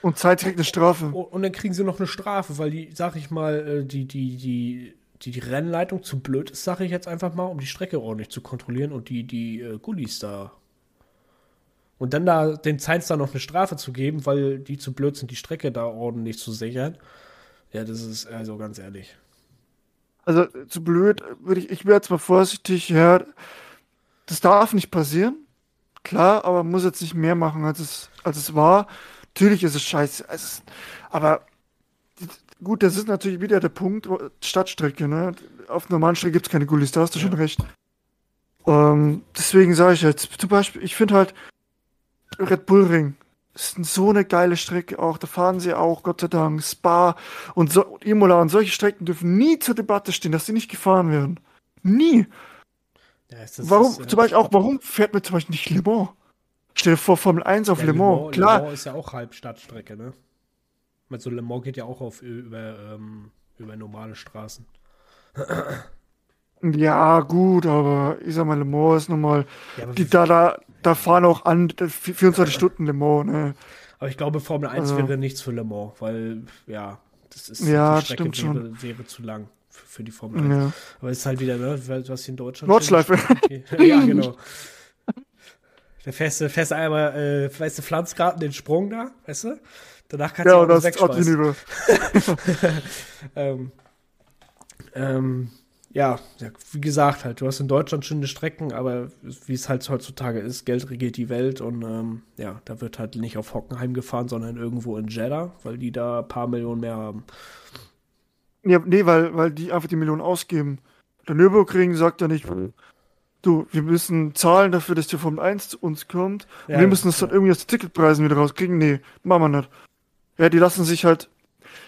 Und Zeit kriegt eine Strafe. Und dann kriegen sie noch eine Strafe, weil die, sag ich mal, äh, die, die, die, die, die Rennleitung zu blöd ist, sag ich jetzt einfach mal, um die Strecke ordentlich zu kontrollieren und die, die äh, Gullis da. Und dann da den Sainz da noch eine Strafe zu geben, weil die zu blöd sind, die Strecke da ordentlich zu sichern. Ja, das ist also ganz ehrlich. Also zu blöd, würde ich, ich wäre mal vorsichtig, ja, das darf nicht passieren. Klar, aber man muss jetzt nicht mehr machen, als es, als es war. Natürlich ist es scheiße. Es aber gut, das ist natürlich wieder der Punkt, Stadtstrecke, ne? Auf normalen Strecke gibt es keine Gullis, da hast du ja. schon recht. Ähm, deswegen sage ich jetzt, zum Beispiel, ich finde halt Red Bull Ring ist so eine geile Strecke auch, da fahren sie auch, Gott sei Dank, Spa und so, Imola und solche Strecken dürfen nie zur Debatte stehen, dass sie nicht gefahren werden. Nie. Ja, warum, ist, zum Beispiel auch, warum fährt man zum Beispiel nicht Le Mans? Stell dir vor, Formel 1 auf ja, Le, Mans. Le Mans. Klar. Le Mans ist ja auch halb Stadtstrecke, ne? Also Le Mans geht ja auch auf über, ähm, über normale Straßen. Ja, gut, aber ich sag mal, Le Mans ist nochmal. Ja, die da, da, da fahren auch an 24 Stunden Le Mans, ne? Aber ich glaube, Formel 1 also. wäre nichts für Le Mans, weil, ja, das ist ja, die Strecke wäre, schon. wäre zu lang für, für die Formel 1. Ja. Aber es ist halt wieder, ne, was hier in Deutschland. Nordschleife. (laughs) ja, genau. Der feste, feste einmal, äh, weißt du, pflanzt gerade den Sprung da, weißt du? Danach kannst ja, du auch wegschmeißen. (laughs) ähm, ähm, ja, wie gesagt, halt, du hast in Deutschland schöne Strecken, aber wie es halt heutzutage ist, Geld regiert die Welt und ähm, ja, da wird halt nicht auf Hockenheim gefahren, sondern irgendwo in Jeddah, weil die da ein paar Millionen mehr haben. Ja, nee, weil, weil die einfach die Millionen ausgeben. Der Nürburgring sagt ja nicht, du, wir müssen zahlen dafür, dass die Formel 1 zu uns kommt. Ja, und wir müssen das ja. dann irgendwie aus Ticketpreisen wieder rauskriegen. Nee, machen wir nicht. Ja, die lassen sich halt.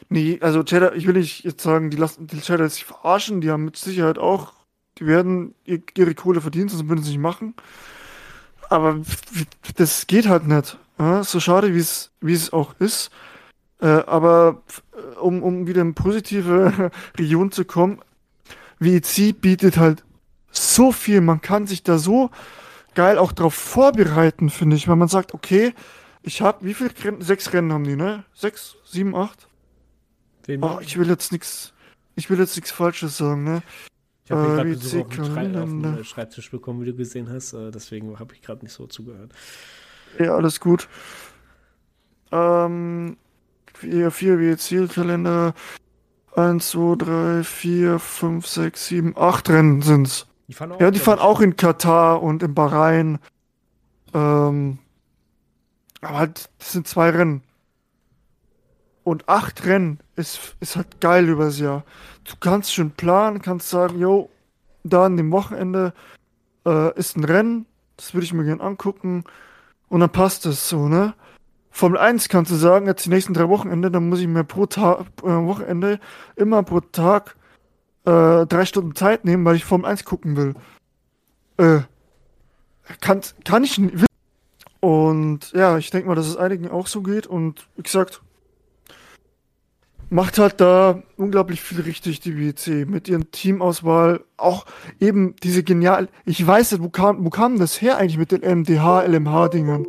Nee, also Cheddar, ich will nicht jetzt sagen, die lassen die Cheddar sich verarschen, die haben mit Sicherheit auch, die werden ihr- ihre Kohle verdienen, sonst würden sie nicht machen. Aber das geht halt nicht. Ja, so schade, wie es, wie es auch ist. Äh, aber äh, um, um wieder in positive (laughs) Region zu kommen, WEC bietet halt so viel, man kann sich da so geil auch drauf vorbereiten, finde ich, weil man sagt, okay, ich habe, wie viele Rennen? Sechs Rennen haben die, ne? Sechs, sieben, acht? Wen- Oh, ich will jetzt nichts, ich will jetzt nichts Falsches sagen, ne? Ich habe gerade Besuch auf dem, Schreibtisch bekommen, wie du gesehen hast. Äh, deswegen habe ich gerade nicht so zugehört. Ja, alles gut. Ähm, vier, vier wie Zielkalender. Eins, zwei, drei, vier, fünf, sechs, sieben, acht Rennen sind's. Die fahren auch, Ja, die fahren auch in Katar und in Bahrain. Ähm, aber halt, das sind zwei Rennen. Und acht Rennen ist, ist halt geil übers Jahr. Du kannst schon planen, kannst sagen, yo, da an dem Wochenende äh, ist ein Rennen, das würde ich mir gerne angucken. Und dann passt es so, ne? Formel 1 kannst du sagen, jetzt die nächsten drei Wochenende, dann muss ich mir pro Tag, äh, Wochenende immer pro Tag äh, drei Stunden Zeit nehmen, weil ich Formel 1 gucken will. Äh, kann, kann ich nicht. Und ja, ich denke mal, dass es einigen auch so geht. Und wie gesagt, macht halt da unglaublich viel richtig, die WEC, mit ihren Teamauswahl. Auch eben diese genial. Ich weiß nicht, wo kam, wo kam das her eigentlich mit den MDH, LMH-Dingern?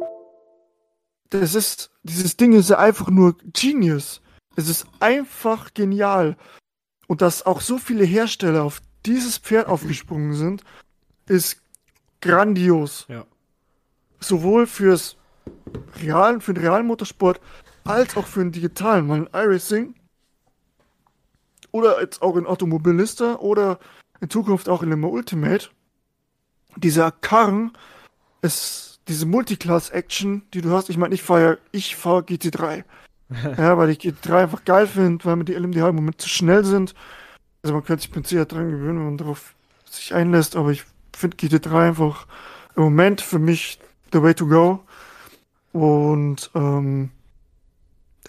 Das ist, dieses Ding ist ja einfach nur Genius. Es ist einfach genial. Und dass auch so viele Hersteller auf dieses Pferd aufgesprungen sind, ist grandios. Ja. Sowohl fürs realen, für den realen Motorsport als auch für den digitalen, weil in iRacing oder jetzt auch in Automobilista oder in Zukunft auch in Limo Ultimate, dieser Karren ist diese Multiclass-Action, die du hast. Ich meine, ich fahre ja, ich fahre GT3. (laughs) ja, weil ich GT3 einfach geil finde, weil mir die LMDH im Moment zu schnell sind. Also man könnte sich mit Sicherheit dran gewöhnen, wenn man darauf sich einlässt, aber ich finde GT3 einfach im Moment für mich the way to go. Und ähm,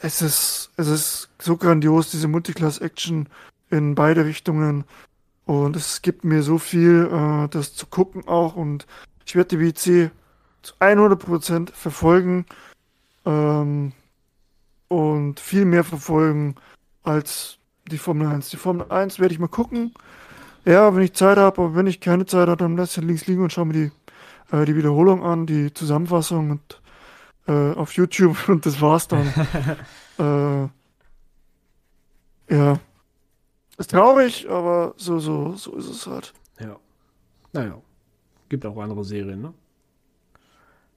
es ist, es ist so grandios, diese Multiclass-Action in beide Richtungen. Und es gibt mir so viel, äh, das zu gucken auch. Und ich werde die WC zu 100% verfolgen. Ähm, und viel mehr verfolgen als die Formel 1. Die Formel 1 werde ich mal gucken. Ja, wenn ich Zeit habe, aber wenn ich keine Zeit habe, dann lasse ich links liegen und schaue mir die, äh, die Wiederholung an, die Zusammenfassung und äh, auf YouTube (laughs) und das war's dann. (laughs) äh, ja. Ist traurig, aber so, so, so ist es halt. Ja. Naja. Gibt auch andere Serien, ne?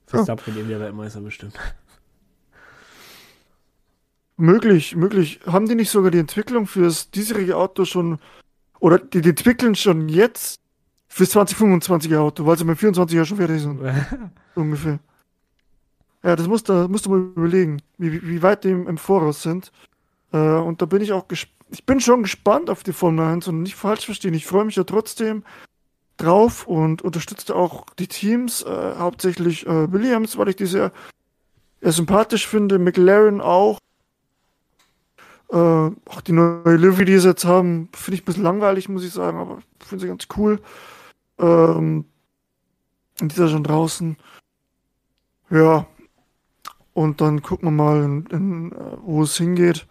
Verstappen eben der Weltmeister bestimmt. Möglich, möglich. Haben die nicht sogar die Entwicklung fürs diesjährige Auto schon, oder die, die entwickeln schon jetzt fürs 2025er Auto, weil sie mit 24er schon fertig sind, (laughs) ungefähr. Ja, das musst du, musst du mal überlegen, wie, wie- weit die im, Voraus sind. Äh, und da bin ich auch. Ich bin schon gespannt auf die Formel 1 und nicht falsch verstehen. Ich freue mich ja trotzdem drauf und unterstütze auch die Teams, äh, hauptsächlich äh, Williams, weil ich die sehr, sehr sympathisch finde. McLaren auch. Äh, auch die neue Livery, die sie jetzt haben, finde ich ein bisschen langweilig, muss ich sagen, aber finde sie ganz cool. Ähm, und die ist ja schon draußen. Ja. Und dann gucken wir mal, in, in, äh, wo es hingeht.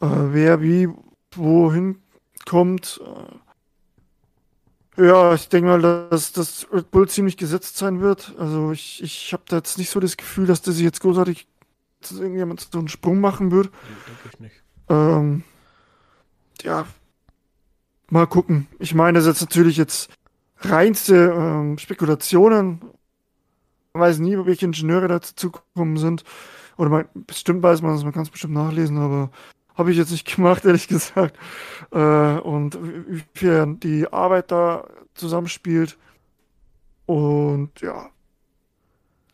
Äh, wer wie wohin kommt. Äh, ja, ich denke mal, dass das Red Bull ziemlich gesetzt sein wird. Also ich, ich habe da jetzt nicht so das Gefühl, dass der sich jetzt großartig dass irgendjemand so einen Sprung machen wird. Denke ich nicht. Ähm, ja, mal gucken. Ich meine, das ist jetzt natürlich jetzt reinste ähm, Spekulationen. Man weiß nie, welche Ingenieure dazu zukommen sind. Oder man, bestimmt weiß man es, man kann es bestimmt nachlesen, aber habe ich jetzt nicht (laughs) gemacht, ehrlich gesagt. Äh, und wie viel die Arbeit da zusammenspielt. Und ja,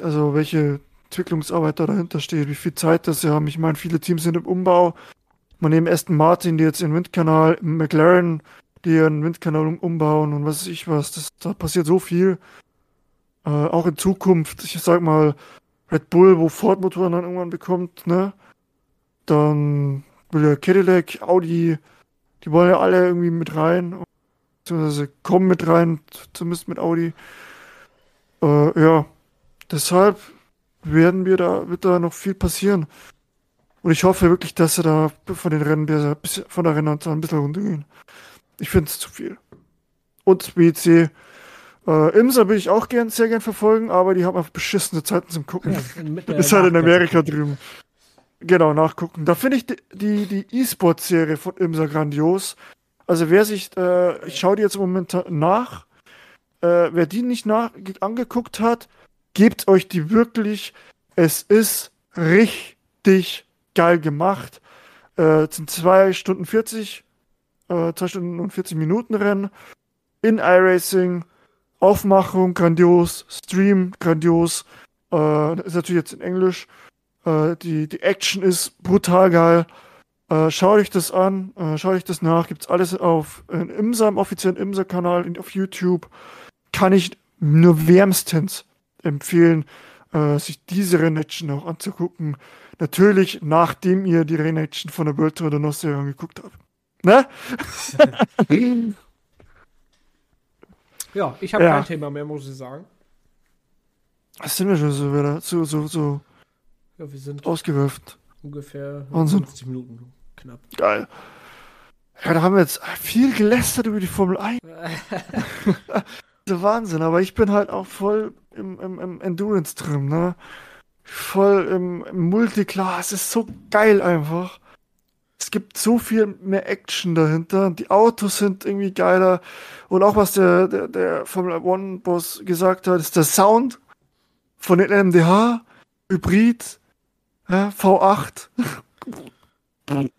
also welche Entwicklungsarbeit da dahinter steht, wie viel Zeit das sie haben. Ich meine, viele Teams sind im Umbau. Man nehme Aston Martin, die jetzt den Windkanal, McLaren die ihren Windkanal um, umbauen und was weiß ich was. Das, da passiert so viel. Äh, auch in Zukunft, ich sag mal, Red Bull, wo Ford-Motoren dann irgendwann bekommt, ne? Dann will ja Cadillac, Audi, die wollen ja alle irgendwie mit rein, beziehungsweise kommen mit rein, zumindest mit Audi. Äh, ja, deshalb werden wir da, wird da noch viel passieren. Und ich hoffe wirklich, dass sie da von den Rennen, von der Rennanzahl ein bisschen runtergehen. Ich finde es zu viel. Und WC, äh, Imsa will ich auch gern, sehr gern verfolgen, aber die haben einfach beschissene Zeiten zum Gucken. Ja, (laughs) ist halt in Amerika drüben. Genau, nachgucken. Da finde ich die, die, die E-Sport-Serie von Imsa grandios. Also wer sich, äh, ich schaue die jetzt im Moment nach, äh, wer die nicht nach angeguckt hat, gebt euch die wirklich. Es ist richtig geil gemacht. Äh, sind zwei Stunden 40, äh, zwei Stunden und 40 Minuten Rennen in iRacing. Aufmachung grandios, Stream grandios. Äh, ist natürlich jetzt in Englisch. Äh, die, die Action ist brutal geil. Äh, schaut euch das an, äh, schaut euch das nach. Gibt's alles auf äh, Imsa, im offiziellen Imsa-Kanal auf YouTube. Kann ich nur wärmstens empfehlen, äh, sich diese Renaction auch anzugucken. Natürlich, nachdem ihr die Renaction von der World Tour der Nostra angeguckt habt. Ne? ja, ich habe ja. kein Thema mehr, muss ich sagen. Was sind wir schon so wieder? So, so, so. Ja, wir sind ausgewürft. Ungefähr Wahnsinn. 50 Minuten knapp. Geil. Ja, da haben wir jetzt viel gelästert über die Formel 1. (laughs) Wahnsinn, aber ich bin halt auch voll im, im, im Endurance drin, ne? Voll im, im Multiclass. Ist so geil einfach. Es gibt so viel mehr Action dahinter. Die Autos sind irgendwie geiler. Und auch was der, der, der Formel One Boss gesagt hat, ist der Sound von den MDH, Hybrid, ja, V8. (laughs)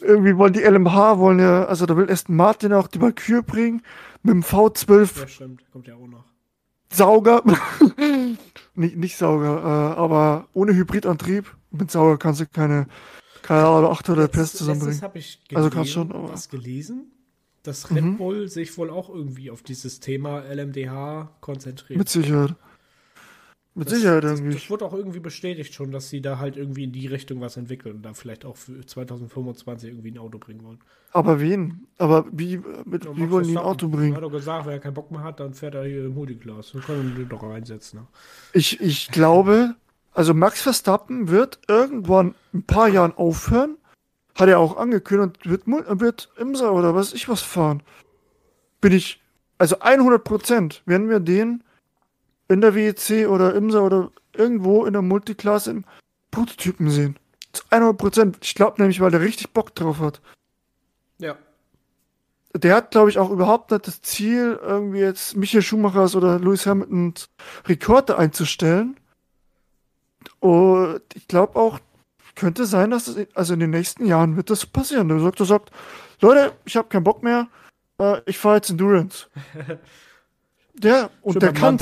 irgendwie wollen die LMH, wollen ja, also da will Aston Martin auch die Valkyrie bringen mit dem V12. Ja, stimmt, kommt ja auch noch. Sauger. (laughs) nicht, nicht Sauger, äh, aber ohne Hybridantrieb. Mit Sauger kannst du keine, keine Ahnung, 800 PS zusammenbringen. habe ich gelesen, also kannst schon, aber... was gelesen, dass Red mhm. Bull sich wohl auch irgendwie auf dieses Thema LMDH konzentriert. Mit Sicherheit. Mit das, Sicherheit irgendwie. Das, das wurde auch irgendwie bestätigt schon, dass sie da halt irgendwie in die Richtung was entwickeln und da vielleicht auch für 2025 irgendwie ein Auto bringen wollen. Aber wen? Aber wie, mit, ja, wie wollen die ein Auto bringen? Er hat doch gesagt, wer keinen Bock mehr hat, dann fährt er hier im Multiclass. Dann können wir den doch reinsetzen. Ne? Ich, ich glaube, also Max Verstappen wird irgendwann ein paar Jahren aufhören. Hat er auch angekündigt und wird, wird Imsa oder was ich was fahren. Bin ich, also 100 Prozent werden wir den in der WEC oder IMSA oder irgendwo in der Multiclass im Prototypen sehen. Zu 100 Prozent. Ich glaube nämlich, weil der richtig Bock drauf hat. Ja. Der hat, glaube ich, auch überhaupt nicht das Ziel, irgendwie jetzt Michael Schumachers oder Lewis Hamiltons Rekorde einzustellen. Und ich glaube auch, könnte sein, dass das, also in den nächsten Jahren wird das passieren. Der er sagt, Leute, ich habe keinen Bock mehr, äh, ich fahre jetzt Endurance. (laughs) der, und Schön der kann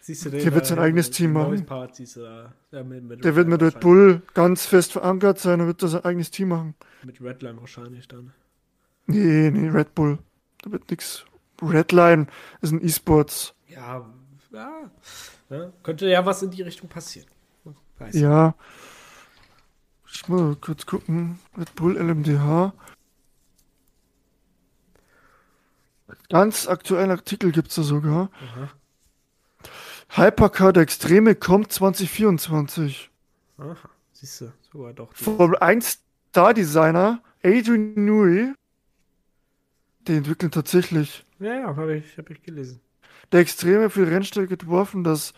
Siehst du den, der wird sein eigenes Team machen. Part, da, ja, mit, mit der wird mit Red Bull ganz fest verankert sein und wird sein eigenes Team machen. Mit Redline wahrscheinlich dann. Nee, nee, Red Bull. Da wird nichts. Redline ist ein E-Sports. Ja, ja, ja, Könnte ja was in die Richtung passieren. Weiß ja. Ich muss mal kurz gucken. Red Bull LMDH. Ganz aktuellen Artikel gibt es da sogar. Aha. Hypercar der Extreme kommt 2024. Aha, siehst du, sogar doch. Vom 1 Star Designer Adrian Newey. Die entwickeln tatsächlich. Ja, ja, habe ich, hab ich gelesen. Der Extreme für die Rennstrecke entworfen, das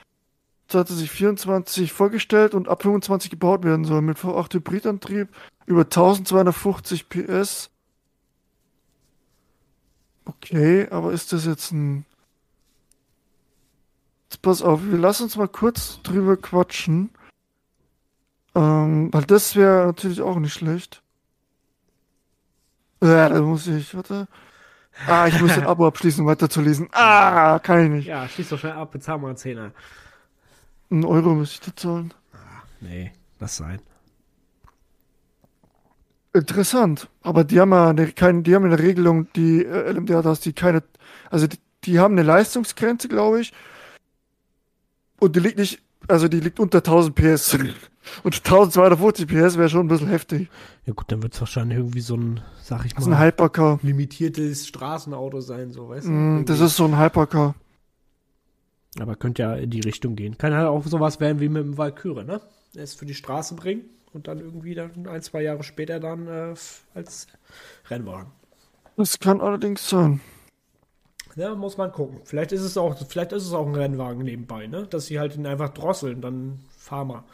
2024 vorgestellt und ab 25 gebaut werden soll mit V8 Hybridantrieb über 1250 PS. Okay, aber ist das jetzt ein Jetzt pass auf, wir lassen uns mal kurz drüber quatschen. Ähm, weil das wäre natürlich auch nicht schlecht. Ja, da muss ich, warte. Ah, ich muss ein (laughs) Abo abschließen, um weiterzulesen. Ah, kann ich nicht. Ja, schließ doch schnell ab, bezahl mal einen Zehner. Ein Euro muss ich da zahlen. Ah, nee, lass sein. Interessant. Aber die haben ja eine, keine, die haben eine Regelung, die äh, LMDH, dass die keine, also die, die haben eine Leistungsgrenze, glaube ich. Und die liegt nicht, also die liegt unter 1000 PS. (laughs) Und 1250 PS wäre schon ein bisschen heftig. Ja gut, dann wird es wahrscheinlich irgendwie so ein, sag ich Das mal, ist ein Hypercar. limitiertes Straßenauto sein, so weißt du. Mm, das ist so ein Hypercar. Aber könnte ja in die Richtung gehen. Kann halt auch sowas werden wie mit dem Valkyrie, ne? Es für die Straße bringen und dann irgendwie dann ein, zwei Jahre später dann äh, als Rennwagen. Das kann allerdings sein. Ja, muss man gucken. Vielleicht ist es auch, vielleicht ist es auch ein Rennwagen nebenbei, ne? Dass sie halt ihn einfach drosseln, dann fahr mal.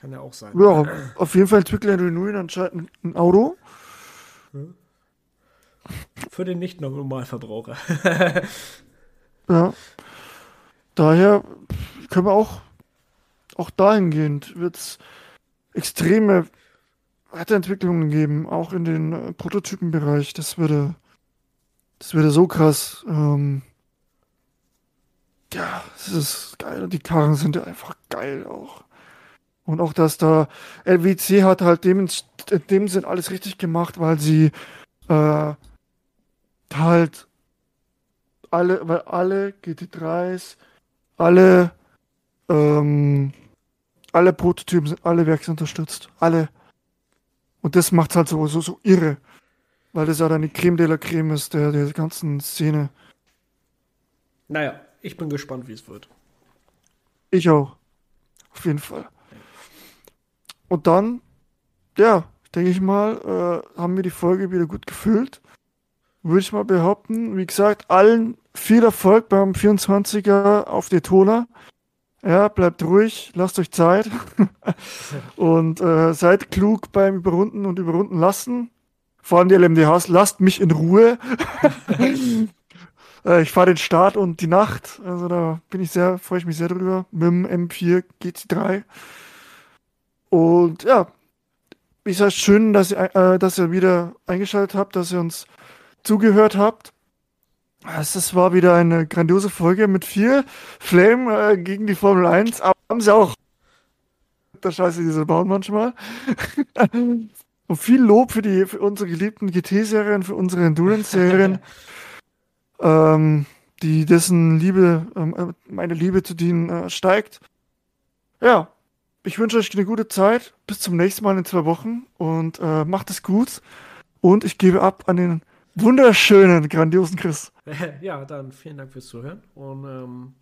Kann ja auch sein. Ja, auf jeden Fall entwickelt Renault anscheinend ein Auto. Für den Nicht-Normalverbraucher. (laughs) Ja. Daher können wir auch, auch dahingehend wird es extreme Weiterentwicklungen geben, auch in den äh, Prototypenbereich. Das würde, das würde so krass. Ähm, ja, das ist geil. Und die Karren sind ja einfach geil auch. Und auch, dass da LWC hat halt dem, in dem Sinn alles richtig gemacht, weil sie äh, halt alle, weil alle GT3s, alle, ähm, alle Prototypen sind alle werksunterstützt. Alle. Und das macht's halt so, so, so irre. Weil das ja dann die Creme de la Creme ist, der, der ganzen Szene. Naja, ich bin gespannt, wie es wird. Ich auch. Auf jeden Fall. Und dann, ja, denke ich mal, äh, haben wir die Folge wieder gut gefüllt. Würde ich mal behaupten. Wie gesagt, allen viel Erfolg beim 24er auf Daytona. Ja, bleibt ruhig, lasst euch Zeit. (laughs) und äh, seid klug beim Überrunden und Überrunden lassen. Vor allem die LMDHs, lasst mich in Ruhe. (laughs) Äh, ich fahre den Start und die Nacht. Also da bin ich sehr, freue ich mich sehr drüber. Mit dem M4 GT3. Und ja, wie gesagt, schön, dass ihr, äh, dass ihr wieder eingeschaltet habt, dass ihr uns zugehört habt. Es war wieder eine grandiose Folge mit viel Flame äh, gegen die Formel 1, aber haben sie auch der Scheiße, die sie bauen manchmal. (laughs) Und viel Lob für die, für unsere geliebten GT-Serien, für unsere Endurance-Serien, (laughs) ähm, die dessen Liebe, ähm, äh, meine Liebe zu denen äh, steigt. Ja, ich wünsche euch eine gute Zeit. Bis zum nächsten Mal in zwei Wochen und äh, macht es gut. Und ich gebe ab an den wunderschönen, grandiosen Chris. (laughs) Ja, dann vielen Dank fürs Zuhören. Und ähm,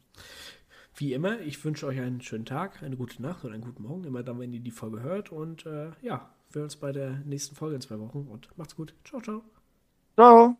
wie immer, ich wünsche euch einen schönen Tag, eine gute Nacht und einen guten Morgen, immer dann, wenn ihr die Folge hört. Und äh, ja, wir hören uns bei der nächsten Folge in zwei Wochen und macht's gut. Ciao, ciao. Ciao.